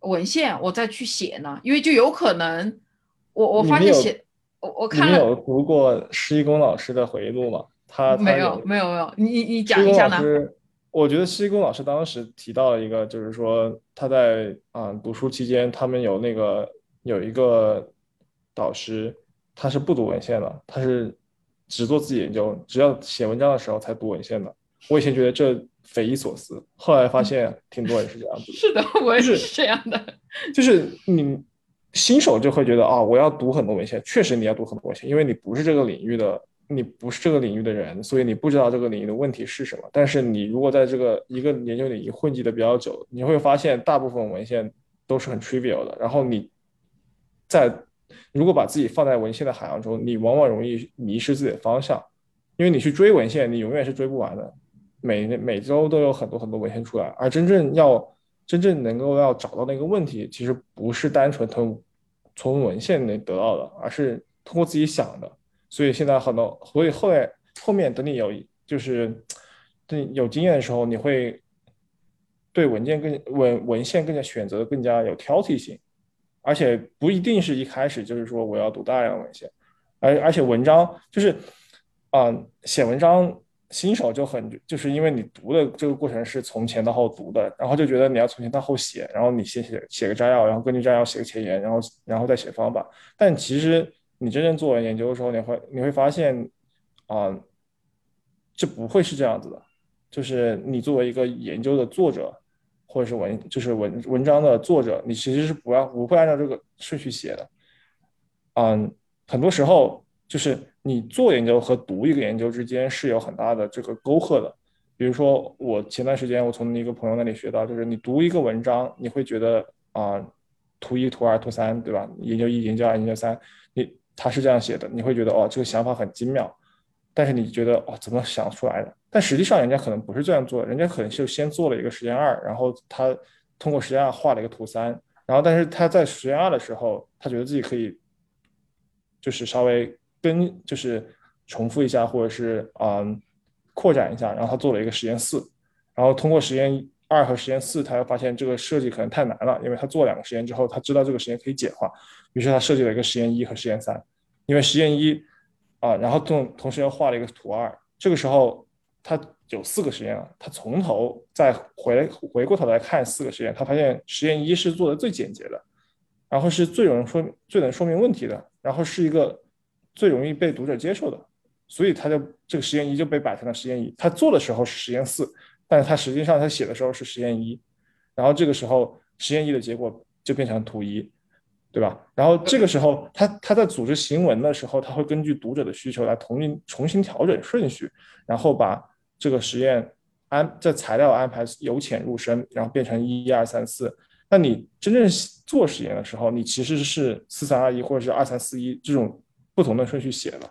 文献，我再去写呢？因为就有可能我我发现写我我看了你有读过施一公老师的回忆录吗？他没有没有没有，你你讲一下呢？我觉得施一公老师当时提到了一个，就是说他在啊读书期间，他们有那个有一个导师。他是不读文献的，他是只做自己研究，只要写文章的时候才读文献的。我以前觉得这匪夷所思，后来发现挺多人是这样子。是的，我也是这样的。就是你新手就会觉得啊，我要读很多文献，确实你要读很多文献，因为你不是这个领域的，你不是这个领域的人，所以你不知道这个领域的问题是什么。但是你如果在这个一个研究领域混迹的比较久，你会发现大部分文献都是很 trivial 的，然后你在。如果把自己放在文献的海洋中，你往往容易迷失自己的方向，因为你去追文献，你永远是追不完的。每每周都有很多很多文献出来，而真正要真正能够要找到那个问题，其实不是单纯从从文献里得到的，而是通过自己想的。所以现在很多，所以后来后面等你有就是对有经验的时候，你会对文件更文文献更加选择更加有挑剔性。而且不一定是一开始就是说我要读大量文献，而而且文章就是，啊，写文章新手就很就是因为你读的这个过程是从前到后读的，然后就觉得你要从前到后写，然后你先写写个摘要，然后根据摘要写个前言，然后然后再写方法。但其实你真正做完研究的时候，你会你会发现，啊，这不会是这样子的，就是你作为一个研究的作者。或者是文就是文文章的作者，你其实是不要不会按照这个顺序写的，嗯，很多时候就是你做研究和读一个研究之间是有很大的这个沟壑的。比如说我前段时间我从一个朋友那里学到，就是你读一个文章，你会觉得啊，图一、图二、图三，对吧？研究一、研究二、研究三，你他是这样写的，你会觉得哦，这个想法很精妙。但是你觉得哦，怎么想出来的？但实际上人家可能不是这样做，人家可能就先做了一个实验二，然后他通过实验二画了一个图三，然后但是他在实验二的时候，他觉得自己可以，就是稍微跟就是重复一下，或者是啊扩展一下，然后他做了一个实验四，然后通过实验二和实验四，他又发现这个设计可能太难了，因为他做两个实验之后，他知道这个实验可以简化，于是他设计了一个实验一和实验三，因为实验一。啊，然后同同时又画了一个图二，这个时候他有四个实验了，他从头再回回过头来看四个实验，他发现实验一是做的最简洁的，然后是最容易说最能说明问题的，然后是一个最容易被读者接受的，所以他就这个实验一就被摆成了实验一，他做的时候是实验四，但是他实际上他写的时候是实验一，然后这个时候实验一的结果就变成图一。对吧？然后这个时候，他他在组织行文的时候，他会根据读者的需求来重新重新调整顺序，然后把这个实验安这材料安排由浅入深，然后变成一二三四。那你真正做实验的时候，你其实是四三二一或者是二三四一这种不同的顺序写的。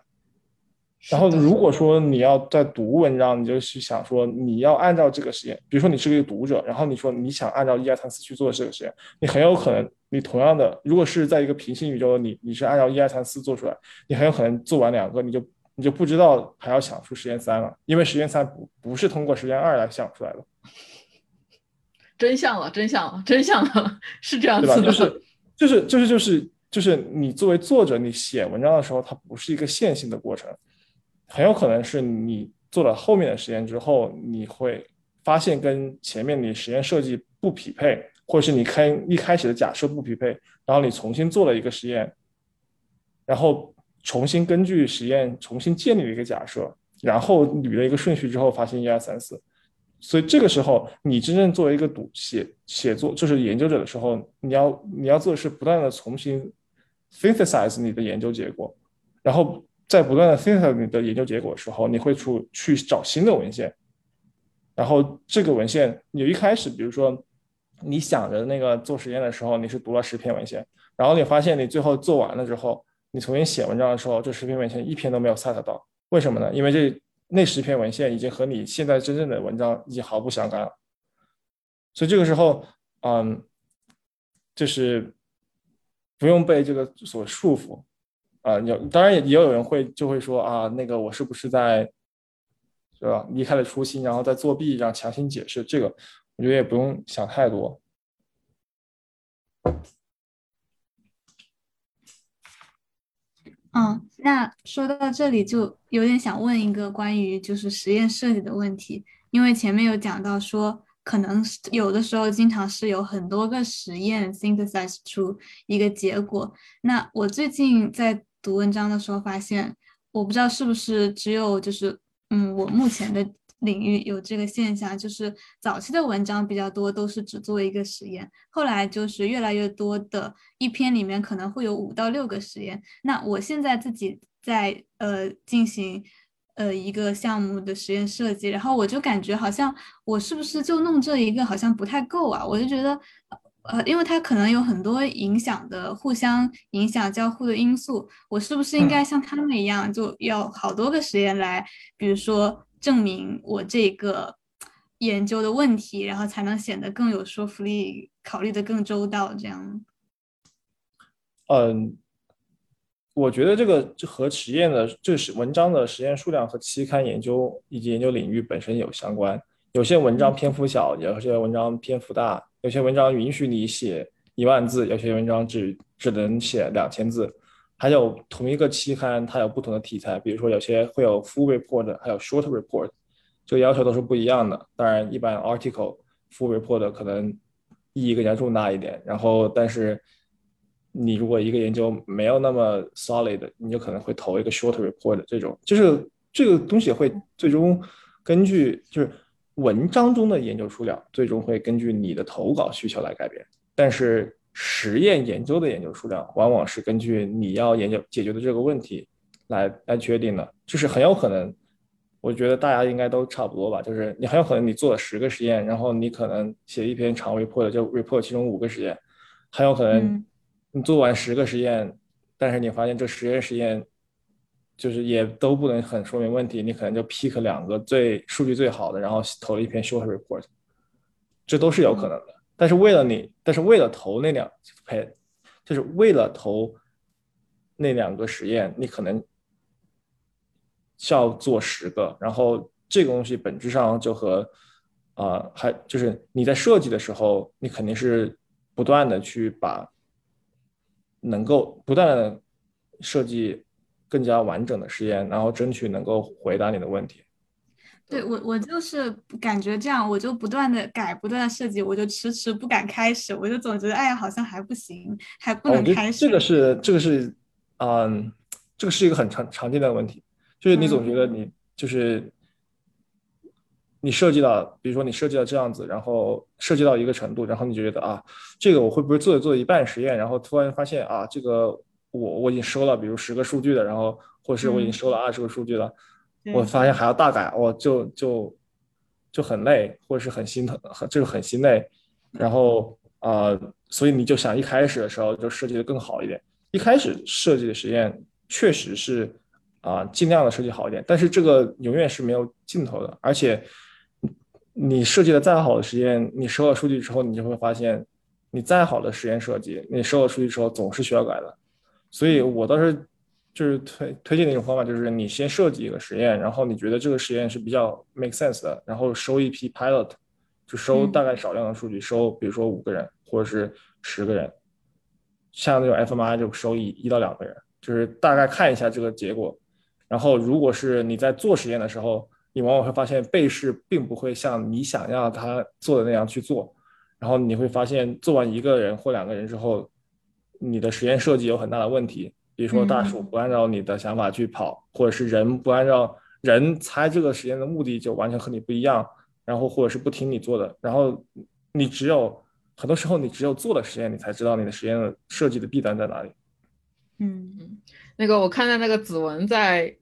然后如果说你要在读文章，你就去想说你要按照这个实验，比如说你是个读者，然后你说你想按照一二三四去做这个实验，你很有可能。你同样的，如果是在一个平行宇宙的，你你是按照一二三四做出来，你很有可能做完两个，你就你就不知道还要想出实验三了，因为实验三不不是通过实验二来想出来的。真相了，真相了，真相了，是这样子的，就是就是就是就是就是你作为作者，你写文章的时候，它不是一个线性的过程，很有可能是你做了后面的实验之后，你会发现跟前面你实验设计不匹配。或者是你开一开始的假设不匹配，然后你重新做了一个实验，然后重新根据实验重新建立了一个假设，然后捋了一个顺序之后，发现一二三四。所以这个时候，你真正作为一个读写写作就是研究者的时候，你要你要做的是不断的重新 synthesize 你的研究结果，然后在不断的 synthesize 你的研究结果的时候，你会出去找新的文献，然后这个文献你一开始比如说。你想着那个做实验的时候，你是读了十篇文献，然后你发现你最后做完了之后，你重新写文章的时候，这十篇文献一篇都没有 set 到，为什么呢？因为这那十篇文献已经和你现在真正的文章已经毫不相干了。所以这个时候，嗯，就是不用被这个所束缚，啊，有当然也也有人会就会说啊，那个我是不是在，是吧？离开了初心，然后再作弊，然后强行解释这个，我觉得也不用想太多。嗯，那说到这里就有点想问一个关于就是实验设计的问题，因为前面有讲到说。可能有的时候，经常是有很多个实验 synthesize 出一个结果。那我最近在读文章的时候发现，我不知道是不是只有就是嗯，我目前的领域有这个现象，就是早期的文章比较多都是只做一个实验，后来就是越来越多的一篇里面可能会有五到六个实验。那我现在自己在呃进行。呃，一个项目的实验设计，然后我就感觉好像我是不是就弄这一个好像不太够啊？我就觉得，呃，因为它可能有很多影响的、互相影响、交互的因素，我是不是应该像他们一样，就要好多个实验来，比如说证明我这个研究的问题，然后才能显得更有说服力，考虑的更周到，这样。嗯。我觉得这个和实验的，这是文章的实验数量和期刊研究以及研究领域本身有相关。有些文章篇幅小，有些文章篇幅大，有些文章允许你写一万字，有些文章只只能写两千字。还有同一个期刊，它有不同的题材，比如说有些会有 full report，还有 short report，这个要求都是不一样的。当然，一般 article full report 可能意义更加重大一点。然后，但是。你如果一个研究没有那么 solid，你就可能会投一个 short report 这种，就是这个东西会最终根据就是文章中的研究数量，最终会根据你的投稿需求来改变。但是实验研究的研究数量，往往是根据你要研究解决的这个问题来来确定的。就是很有可能，我觉得大家应该都差不多吧。就是你很有可能你做了十个实验，然后你可能写一篇长 report，就 report 其中五个实验，很有可能。你做完十个实验，但是你发现这十个实验就是也都不能很说明问题，你可能就 pick 两个最数据最好的，然后投了一篇 short report，这都是有可能的。但是为了你，但是为了投那两呸，就是为了投那两个实验，你可能需要做十个，然后这个东西本质上就和啊，还就是你在设计的时候，你肯定是不断的去把。能够不断的设计更加完整的实验，然后争取能够回答你的问题。对我，我就是感觉这样，我就不断的改，不断的设计，我就迟迟不敢开始，我就总觉得，哎呀，好像还不行，还不能开始。这个是，这个是，嗯，这个是一个很常常见的问题，就是你总觉得你就是。你设计到，比如说你设计到这样子，然后设计到一个程度，然后你就觉得啊，这个我会不会做着做着一半实验，然后突然发现啊，这个我我已经收了，比如十个数据的，然后或者是我已经收了二十个数据了，我发现还要大改，我就就就很累，或者是很心疼，很就是很心累，然后啊，所以你就想一开始的时候就设计的更好一点，一开始设计的实验确实是啊尽量的设计好一点，但是这个永远是没有尽头的，而且。你设计的再好的实验，你收了数据之后，你就会发现，你再好的实验设计，你收了数据之后总是需要改的。所以我倒是就是推推荐的一种方法，就是你先设计一个实验，然后你觉得这个实验是比较 make sense 的，然后收一批 pilot，就收大概少量的数据，收比如说五个人或者是十个人，像那种 fMRI 就收一一到两个人，就是大概看一下这个结果。然后如果是你在做实验的时候，你往往会发现被试并不会像你想要他做的那样去做，然后你会发现做完一个人或两个人之后，你的实验设计有很大的问题，比如说大树不按照你的想法去跑，或者是人不按照人猜这个实验的目的就完全和你不一样，然后或者是不听你做的，然后你只有很多时候你只有做了实验，你才知道你的实验的设计的弊端在哪里。嗯，那个我看到那个子文在。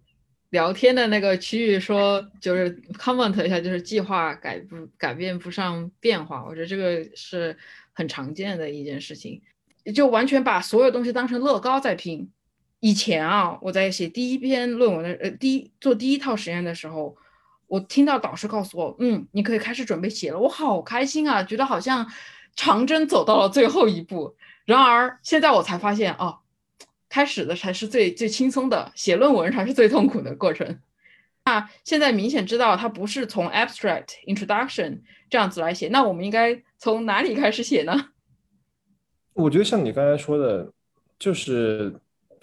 聊天的那个区域说，就是 comment 一下，就是计划改不改变不上变化。我觉得这个是很常见的一件事情，就完全把所有东西当成乐高在拼。以前啊，我在写第一篇论文的呃第一做第一套实验的时候，我听到导师告诉我，嗯，你可以开始准备写了，我好开心啊，觉得好像长征走到了最后一步。然而现在我才发现，哦。开始的才是最最轻松的，写论文才是最痛苦的过程。那现在明显知道它不是从 abstract introduction 这样子来写，那我们应该从哪里开始写呢？我觉得像你刚才说的，就是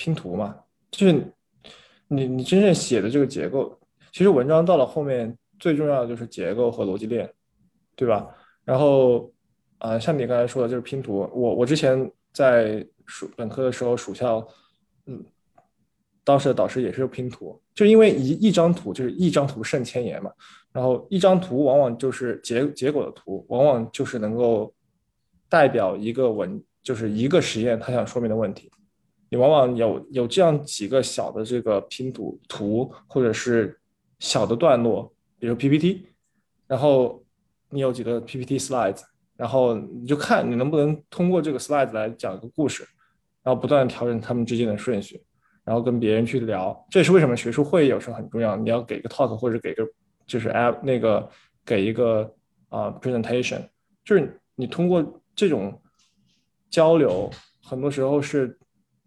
拼图嘛，就是你你真正写的这个结构，其实文章到了后面最重要的就是结构和逻辑链，对吧？然后啊，像你刚才说的，就是拼图。我我之前在暑本科的时候，暑校，嗯，当时的导师也是拼图，就因为一一张图就是一张图胜千言嘛。然后一张图往往就是结结果的图，往往就是能够代表一个文。就是一个实验，他想说明的问题，你往往有有这样几个小的这个拼图图，或者是小的段落，比如 PPT，然后你有几个 PPT slides，然后你就看你能不能通过这个 slides 来讲一个故事，然后不断调整他们之间的顺序，然后跟别人去聊。这也是为什么学术会议有时候很重要，你要给个 talk 或者给个就是 app 那个给一个啊 presentation，就是你通过这种。交流很多时候是，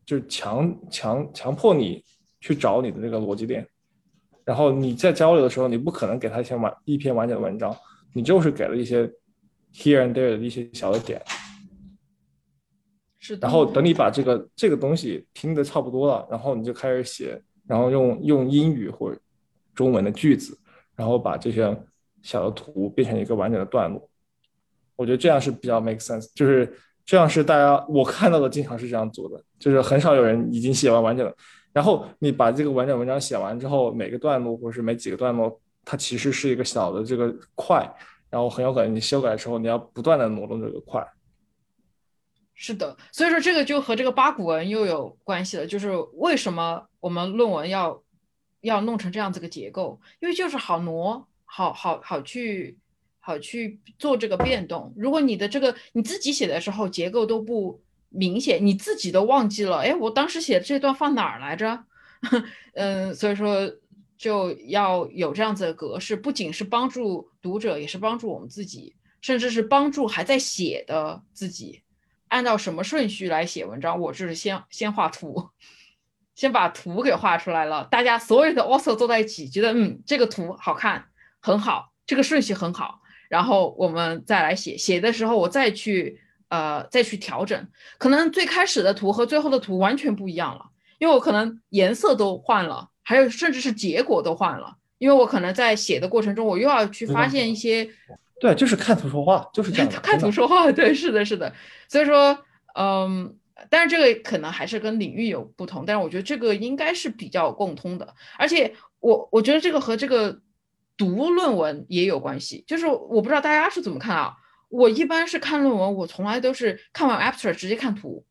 就是强强强迫你去找你的这个逻辑点，然后你在交流的时候，你不可能给他一篇完一篇完整的文章，你就是给了一些 here and there 的一些小的点，是。然后等你把这个这个东西拼的差不多了，然后你就开始写，然后用用英语或者中文的句子，然后把这些小的图变成一个完整的段落。我觉得这样是比较 make sense，就是。这样是大家我看到的，经常是这样做的，就是很少有人已经写完完整的。然后你把这个完整文章写完之后，每个段落或者是每几个段落，它其实是一个小的这个块，然后很有可能你修改的时候，你要不断的挪动这个块。是的，所以说这个就和这个八股文又有关系了，就是为什么我们论文要要弄成这样子个结构，因为就是好挪，好好好去。好去做这个变动。如果你的这个你自己写的时候结构都不明显，你自己都忘记了，哎，我当时写的这段放哪儿来着？嗯，所以说就要有这样子的格式，不仅是帮助读者，也是帮助我们自己，甚至是帮助还在写的自己，按照什么顺序来写文章？我就是先先画图，先把图给画出来了，大家所有的 author 坐在一起，觉得嗯，这个图好看，很好，这个顺序很好。然后我们再来写，写的时候我再去呃再去调整，可能最开始的图和最后的图完全不一样了，因为我可能颜色都换了，还有甚至是结果都换了，因为我可能在写的过程中，我又要去发现一些，对，就是看图说话，就是这样，看图说话，对，是的，是的，所以说，嗯，但是这个可能还是跟领域有不同，但是我觉得这个应该是比较共通的，而且我我觉得这个和这个。读论文也有关系，就是我不知道大家是怎么看啊？我一般是看论文，我从来都是看完 abstract 直接看图。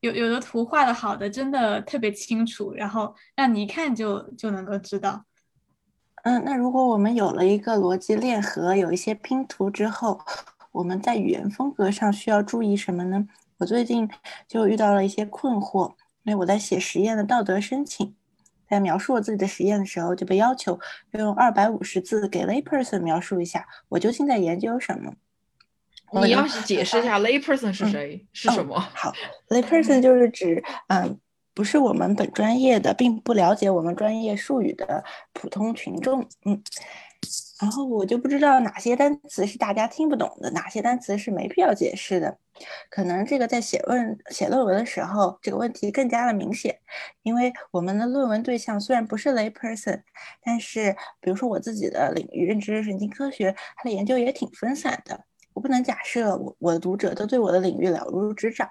有有的图画的好的，真的特别清楚，然后让你一看就就能够知道。嗯，那如果我们有了一个逻辑链和有一些拼图之后，我们在语言风格上需要注意什么呢？我最近就遇到了一些困惑，因为我在写实验的道德申请。在描述我自己的实验的时候，就被要求用二百五十字给 layperson 描述一下我究竟在研究什么。你要是解释一下 layperson 是谁是什么？好，layperson 就是指嗯，不是我们本专业的，并不了解我们专业术语的普通群众。嗯。然后我就不知道哪些单词是大家听不懂的，哪些单词是没必要解释的。可能这个在写论写论文的时候，这个问题更加的明显，因为我们的论文对象虽然不是 lay person，但是比如说我自己的领域认知神经科学，它的研究也挺分散的。我不能假设我我的读者都对我的领域了如指掌，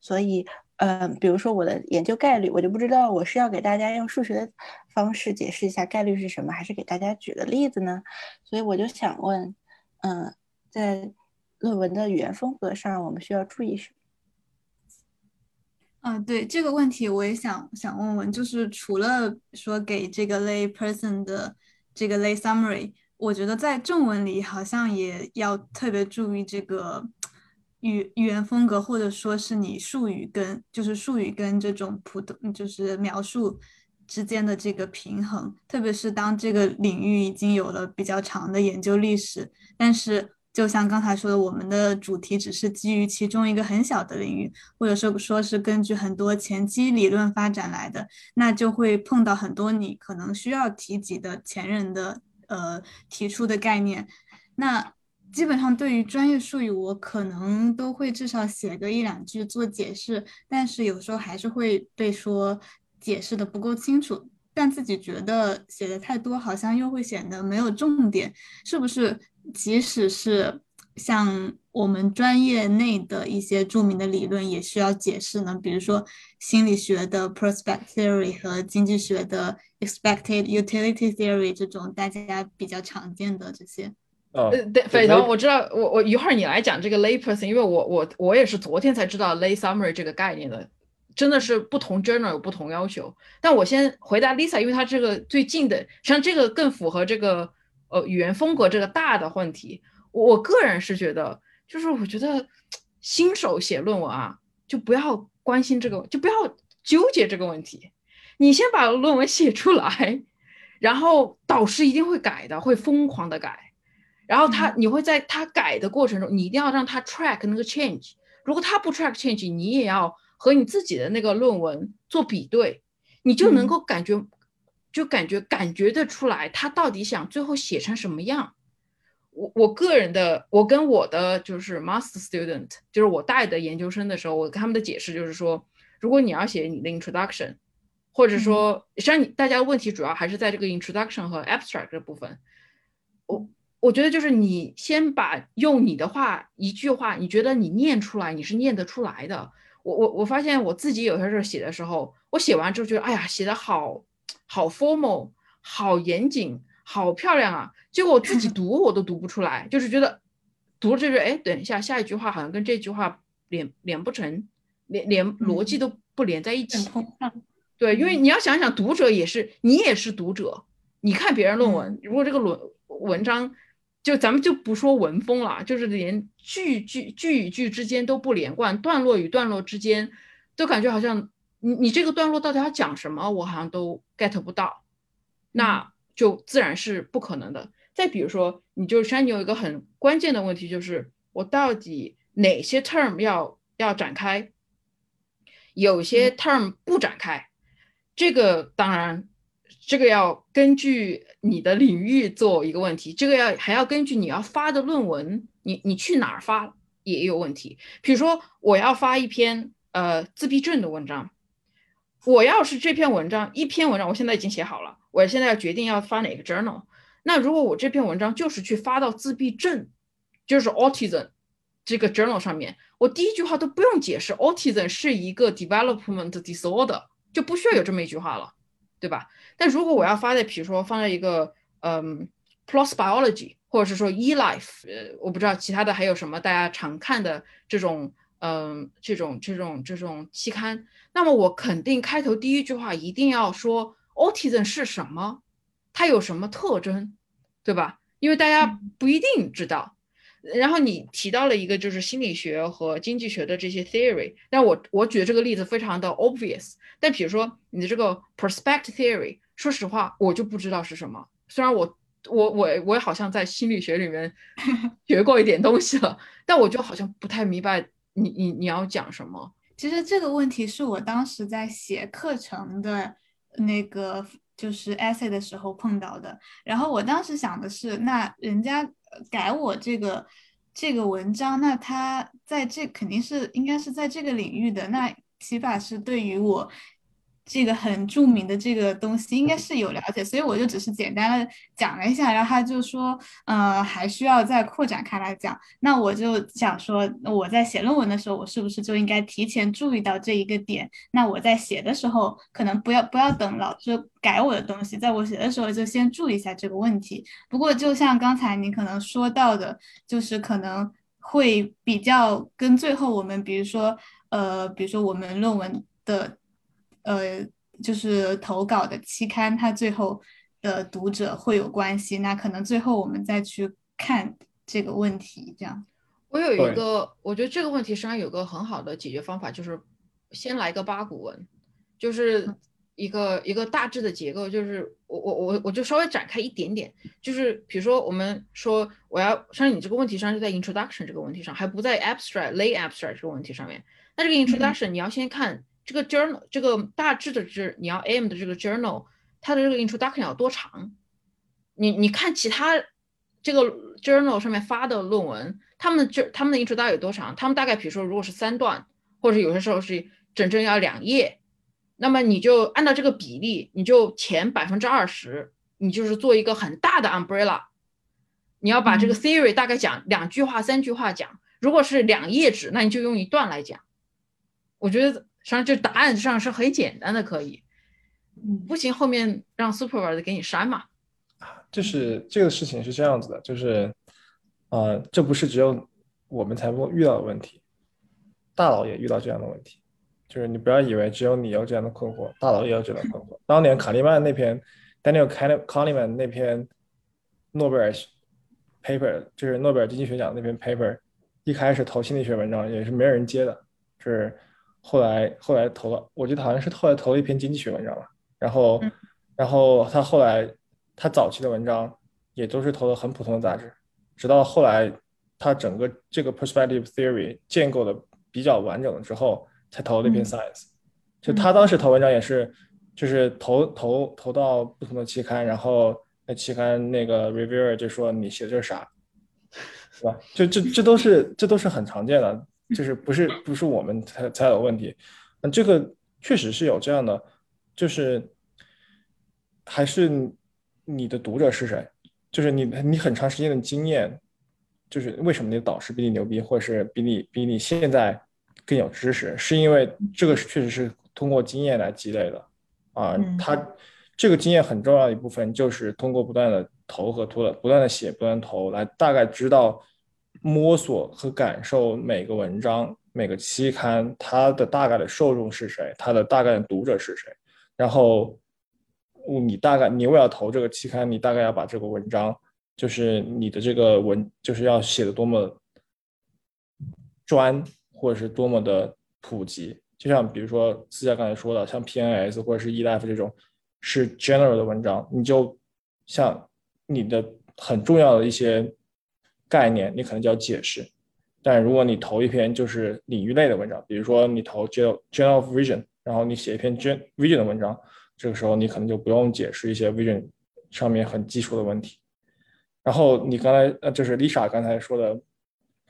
所以。嗯，比如说我的研究概率，我就不知道我是要给大家用数学的方式解释一下概率是什么，还是给大家举个例子呢？所以我就想问，嗯，在论文的语言风格上，我们需要注意什么？嗯，对这个问题，我也想想问问，就是除了说给这个 lay person 的这个 lay summary，我觉得在正文里好像也要特别注意这个。语语言风格，或者说是你术语跟就是术语跟这种普通就是描述之间的这个平衡，特别是当这个领域已经有了比较长的研究历史，但是就像刚才说的，我们的主题只是基于其中一个很小的领域，或者说说是根据很多前期理论发展来的，那就会碰到很多你可能需要提及的前人的呃提出的概念。那基本上对于专业术语，我可能都会至少写个一两句做解释，但是有时候还是会被说解释的不够清楚。但自己觉得写的太多，好像又会显得没有重点，是不是？即使是像我们专业内的一些著名的理论，也需要解释呢？比如说心理学的 prospect theory 和经济学的 expected utility theory 这种大家比较常见的这些。呃，对，斐腾，我知道，我我一会儿你来讲这个 lay person，因为我我我也是昨天才知道 lay summary 这个概念的。真的是不同 journal 有不同要求，但我先回答 Lisa，因为她这个最近的，像这个更符合这个呃语言风格这个大的问题。我个人是觉得，就是我觉得新手写论文啊，就不要关心这个，就不要纠结这个问题。你先把论文写出来，然后导师一定会改的，会疯狂的改。然后他你会在他改的过程中，你一定要让他 track 那个 change。如果他不 track change，你也要。和你自己的那个论文做比对，你就能够感觉，就感觉感觉得出来，他到底想最后写成什么样。我我个人的，我跟我的就是 master student，就是我带的研究生的时候，我跟他们的解释就是说，如果你要写你的 introduction，或者说，实际上你大家的问题主要还是在这个 introduction 和 abstract 这部分。我我觉得就是你先把用你的话一句话，你觉得你念出来，你是念得出来的。我我我发现我自己有些时候写的时候，我写完之后觉得，哎呀，写的好好 formal，好严谨，好漂亮啊！结果我自己 读我都读不出来，就是觉得读了这句，哎，等一下，下一句话好像跟这句话连连不成，连连逻辑都不连在一起。对，因为你要想想，读者也是你也是读者，你看别人论文，如果这个论文章。就咱们就不说文风了，就是连句句句与句之间都不连贯，段落与段落之间都感觉好像你你这个段落到底要讲什么，我好像都 get 不到，那就自然是不可能的。再比如说，你就山，你有一个很关键的问题，就是我到底哪些 term 要要展开，有些 term 不展开，这个当然。这个要根据你的领域做一个问题，这个要还要根据你要发的论文，你你去哪儿发也有问题。比如说我要发一篇呃自闭症的文章，我要是这篇文章一篇文章我现在已经写好了，我现在要决定要发哪个 journal。那如果我这篇文章就是去发到自闭症，就是 autism 这个 journal 上面，我第一句话都不用解释，autism 是一个 development disorder，就不需要有这么一句话了。对吧？但如果我要发在，比如说放在一个嗯，Plus Biology，或者是说 eLife，呃，我不知道其他的还有什么大家常看的这种嗯，这种这种这种期刊，那么我肯定开头第一句话一定要说 Autism 是什么，它有什么特征，对吧？因为大家不一定知道。然后你提到了一个就是心理学和经济学的这些 theory，但我我举的这个例子非常的 obvious。但比如说你的这个 perspective theory，说实话我就不知道是什么。虽然我我我我也好像在心理学里面 学过一点东西了，但我就好像不太明白你你你要讲什么。其实这个问题是我当时在写课程的那个就是 essay 的时候碰到的。然后我当时想的是，那人家。改我这个这个文章，那他在这肯定是应该是在这个领域的，那起码是对于我。这个很著名的这个东西应该是有了解，所以我就只是简单的讲了一下，然后他就说，呃，还需要再扩展开来讲。那我就想说，我在写论文的时候，我是不是就应该提前注意到这一个点？那我在写的时候，可能不要不要等老师改我的东西，在我写的时候就先注意一下这个问题。不过就像刚才你可能说到的，就是可能会比较跟最后我们，比如说，呃，比如说我们论文的。呃，就是投稿的期刊，它最后的读者会有关系。那可能最后我们再去看这个问题，这样。我有一个，我觉得这个问题实际上有个很好的解决方法，就是先来个八股文，就是一个一个大致的结构，就是我我我我就稍微展开一点点，就是比如说我们说我要像你这个问题上是在 introduction 这个问题上，还不在 abstract lay abstract 这个问题上面。那这个 introduction 你要先看这个 journal 这个大致的这你要 aim 的这个 journal 它的这个 introduction 要多长？你你看其他这个 journal 上面发的论文，他们这他们的 introduction 有多长？他们大概比如说如果是三段，或者有些时候是整整要两页。那么你就按照这个比例，你就前百分之二十，你就是做一个很大的 umbrella，你要把这个 theory 大概讲两句话、三句话讲。如果是两页纸，那你就用一段来讲。我觉得实际上就答案上是很简单的，可以。不行，后面让 supervisor 给你删嘛。就是这个事情是这样子的，就是，呃，这不是只有我们才会遇到的问题，大佬也遇到这样的问题。就是你不要以为只有你有这样的困惑，大佬也有这样的困惑。当年卡利曼那篇，Daniel Kahneman 那篇诺贝尔 paper，就是诺贝尔经济学奖那篇 paper，一开始投心理学文章也是没有人接的，就是后来后来投了，我记得好像是后来投了一篇经济学文章吧。然后然后他后来他早期的文章也都是投的很普通的杂志，直到后来他整个这个 perspective theory 建构的比较完整了之后。才投了一篇 Science，就他当时投文章也是，就是投投投到不同的期刊，然后那期刊那个 reviewer 就说你写这是啥，是吧？就这这都是这都是很常见的，就是不是不是我们才才有问题，那这个确实是有这样的，就是还是你的读者是谁？就是你你很长时间的经验，就是为什么你的导师比你牛逼，或者是比你比你现在。更有知识，是因为这个确实是通过经验来积累的，啊，他这个经验很重要的一部分就是通过不断的投和拖的，不断的写，不断投，来大概知道摸索和感受每个文章、每个期刊它的大概的受众是谁，它的大概的读者是谁，然后你大概你为了投这个期刊，你大概要把这个文章，就是你的这个文就是要写的多么专。或者是多么的普及，就像比如说思佳刚才说的，像 PNS 或者是 ELF 这种是 general 的文章，你就像你的很重要的一些概念，你可能就要解释。但如果你投一篇就是领域类的文章，比如说你投 Journal Journal Vision，然后你写一篇 gen Vision 的文章，这个时候你可能就不用解释一些 Vision 上面很基础的问题。然后你刚才呃，就是 Lisa 刚才说的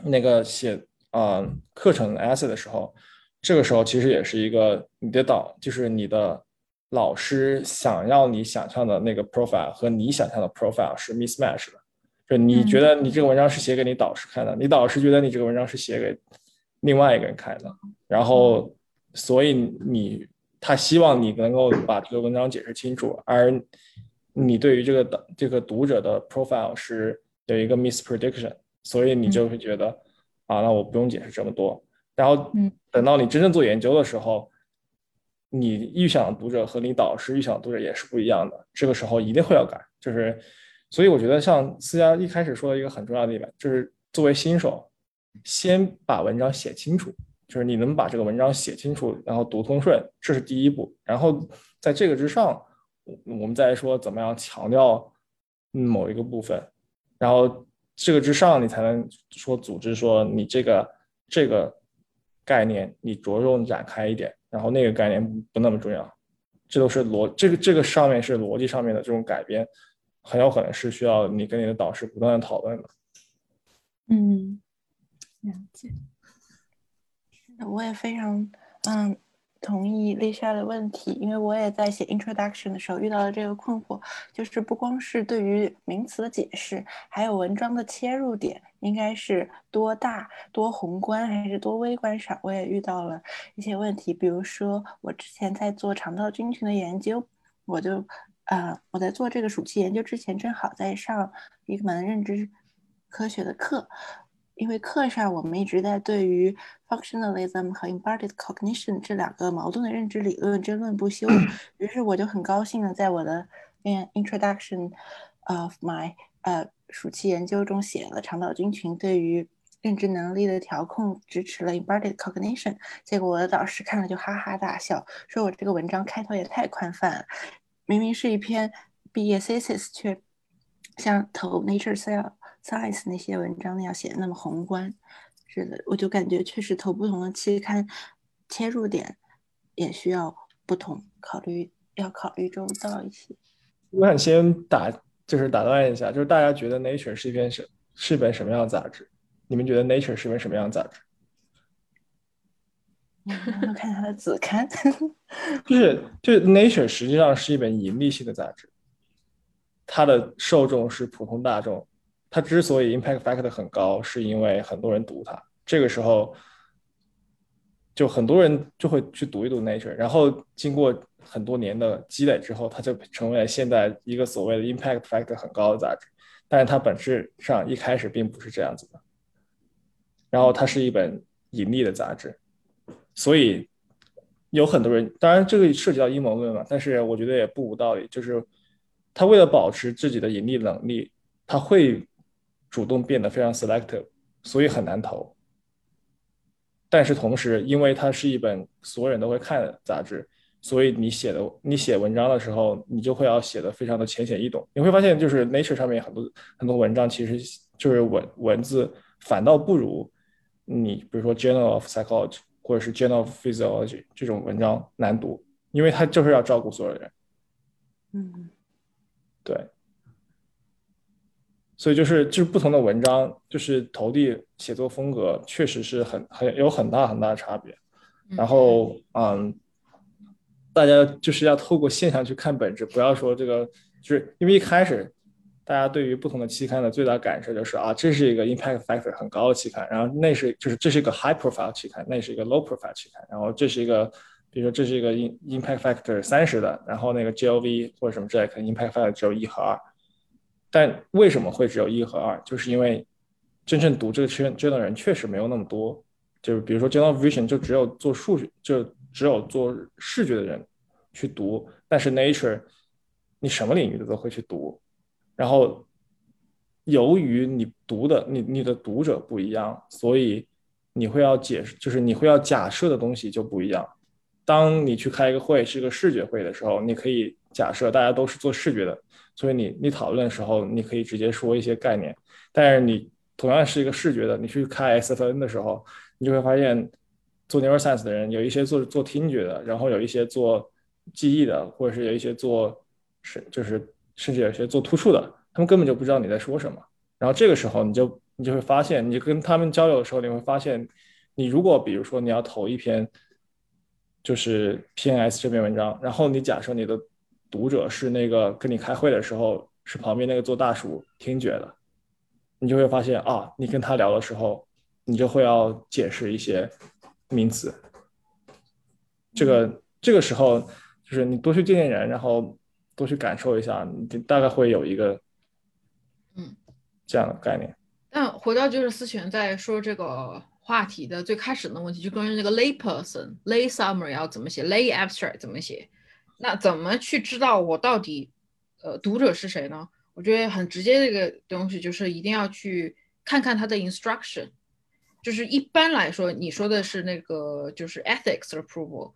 那个写。啊，课程 essay 的时候，这个时候其实也是一个你的导，就是你的老师想要你想象的那个 profile 和你想象的 profile 是 mismatch 的。就你觉得你这个文章是写给你导师看的，你导师觉得你这个文章是写给另外一个人看的，然后所以你他希望你能够把这个文章解释清楚，而你对于这个的这个读者的 profile 是有一个 misprediction，所以你就会觉得。啊，那我不用解释这么多。然后，等到你真正做研究的时候，你预想的读者和你导师预想的读者也是不一样的。这个时候一定会要改。就是，所以我觉得像思佳一开始说的一个很重要的一点，就是作为新手，先把文章写清楚。就是你能把这个文章写清楚，然后读通顺，这是第一步。然后在这个之上，我们再说怎么样强调某一个部分，然后。这个之上，你才能说组织说你这个这个概念你着重展开一点，然后那个概念不那么重要，这都是逻这个这个上面是逻辑上面的这种改编，很有可能是需要你跟你的导师不断的讨论的。嗯，了解。我也非常嗯。同意丽莎的问题，因为我也在写 introduction 的时候遇到了这个困惑，就是不光是对于名词的解释，还有文章的切入点应该是多大、多宏观还是多微观上，我也遇到了一些问题。比如说，我之前在做肠道菌群的研究，我就呃，我在做这个暑期研究之前，正好在上一门认知科学的课。因为课上我们一直在对于 functionalism 和 embodied cognition 这两个矛盾的认知理论争论不休，于是我就很高兴的在我的 introduction of my 呃暑期研究中写了肠道菌群对于认知能力的调控支持了 embodied cognition。结果我的导师看了就哈哈大笑，说我这个文章开头也太宽泛了，明明是一篇毕业 thesis，却像投 Nature Science 那些文章那样写的那么宏观。是的，我就感觉确实投不同的期刊，切入点也需要不同，考虑要考虑周到一些。我想先打，就是打断一下，就是大家觉得 Nature 是一篇什是一本什么样的杂志？你们觉得 Nature 是本什么样的杂志？要看它的子刊。就是就是 Nature 实际上是一本盈利性的杂志，它的受众是普通大众。它之所以 impact factor 很高，是因为很多人读它。这个时候，就很多人就会去读一读 Nature，然后经过很多年的积累之后，它就成为了现在一个所谓的 impact factor 很高的杂志。但是它本质上一开始并不是这样子的。然后它是一本盈利的杂志，所以有很多人，当然这个涉及到阴谋论嘛，但是我觉得也不无道理。就是他为了保持自己的盈利能力，他会。主动变得非常 selective，所以很难投。但是同时，因为它是一本所有人都会看的杂志，所以你写的你写文章的时候，你就会要写的非常的浅显易懂。你会发现，就是 Nature 上面很多很多文章，其实就是文文字反倒不如你，比如说 Journal of Psychology 或者是 Journal of Physiology 这种文章难读，因为它就是要照顾所有人。嗯，对。所以就是就是不同的文章，就是投递写作风格确实是很很有很大很大的差别。然后嗯，大家就是要透过现象去看本质，不要说这个，就是因为一开始大家对于不同的期刊的最大感受就是啊，这是一个 impact factor 很高的期刊，然后那是就是这是一个 high profile 期刊，那是一个 low profile 期刊，然后这是一个比如说这是一个 in impact factor 三十的，然后那个 GLV 或者什么之类，可能 impact factor 只有一和二。但为什么会只有一和二？就是因为真正读这个圈这的人确实没有那么多。就是比如说 General Vision 就只有做数学，就只有做视觉的人去读。但是 Nature 你什么领域的都会去读。然后由于你读的你你的读者不一样，所以你会要解释，就是你会要假设的东西就不一样。当你去开一个会是个视觉会的时候，你可以假设大家都是做视觉的。所以你你讨论的时候，你可以直接说一些概念，但是你同样是一个视觉的，你去开 SFN 的时候，你就会发现做 neuroscience 的人有一些做做听觉的，然后有一些做记忆的，或者是有一些做是就是甚至有些做突触的，他们根本就不知道你在说什么。然后这个时候你就你就会发现，你跟他们交流的时候，你会发现，你如果比如说你要投一篇就是 PNS 这篇文章，然后你假设你的读者是那个跟你开会的时候是旁边那个做大叔听觉的，你就会发现啊，你跟他聊的时候，你就会要解释一些名词。这个这个时候就是你多去见见人，然后多去感受一下，你大概会有一个嗯这样的概念。但回到就是思璇在说这个话题的最开始的问题，就关于那个 lay person lay summary 要怎么写，lay abstract 怎么写。那怎么去知道我到底，呃，读者是谁呢？我觉得很直接的一个东西就是一定要去看看他的 instruction，就是一般来说，你说的是那个就是 ethics approval，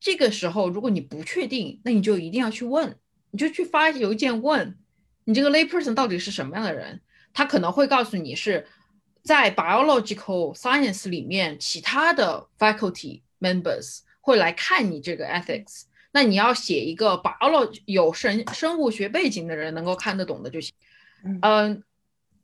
这个时候如果你不确定，那你就一定要去问，你就去发邮件问你这个 lay person 到底是什么样的人，他可能会告诉你是在 biological science 里面其他的 faculty members 会来看你这个 ethics。那你要写一个 biology 有生生物学背景的人能够看得懂的就行。嗯，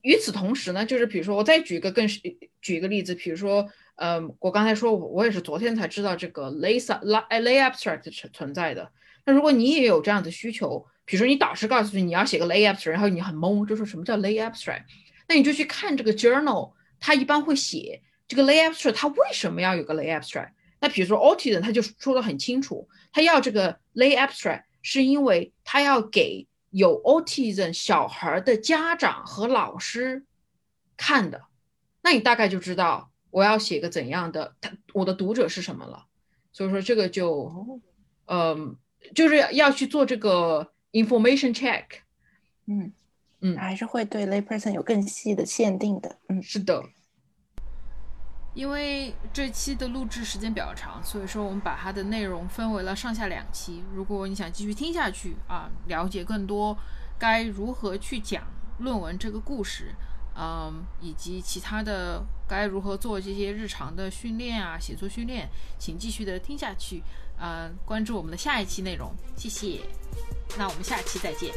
与此同时呢，就是比如说我再举一个更举一个例子，比如说，嗯，我刚才说我也是昨天才知道这个 lay lay abstract 存存在的。那如果你也有这样的需求，比如说你导师告诉你你要写个 lay abstract，然后你很懵，就说什么叫 lay abstract？那你就去看这个 journal，它一般会写这个 lay abstract，它为什么要有个 lay abstract？那比如说 autism，他就说的很清楚，他要这个 lay abstract，是因为他要给有 autism 小孩的家长和老师看的。那你大概就知道我要写个怎样的，他我的读者是什么了。所以说这个就，嗯，就是要去做这个 information check。嗯嗯，还是会对 lay person 有更细的限定的。嗯，是的。因为这期的录制时间比较长，所以说我们把它的内容分为了上下两期。如果你想继续听下去啊，了解更多该如何去讲论文这个故事，嗯，以及其他的该如何做这些日常的训练啊，写作训练，请继续的听下去，呃，关注我们的下一期内容，谢谢。那我们下期再见。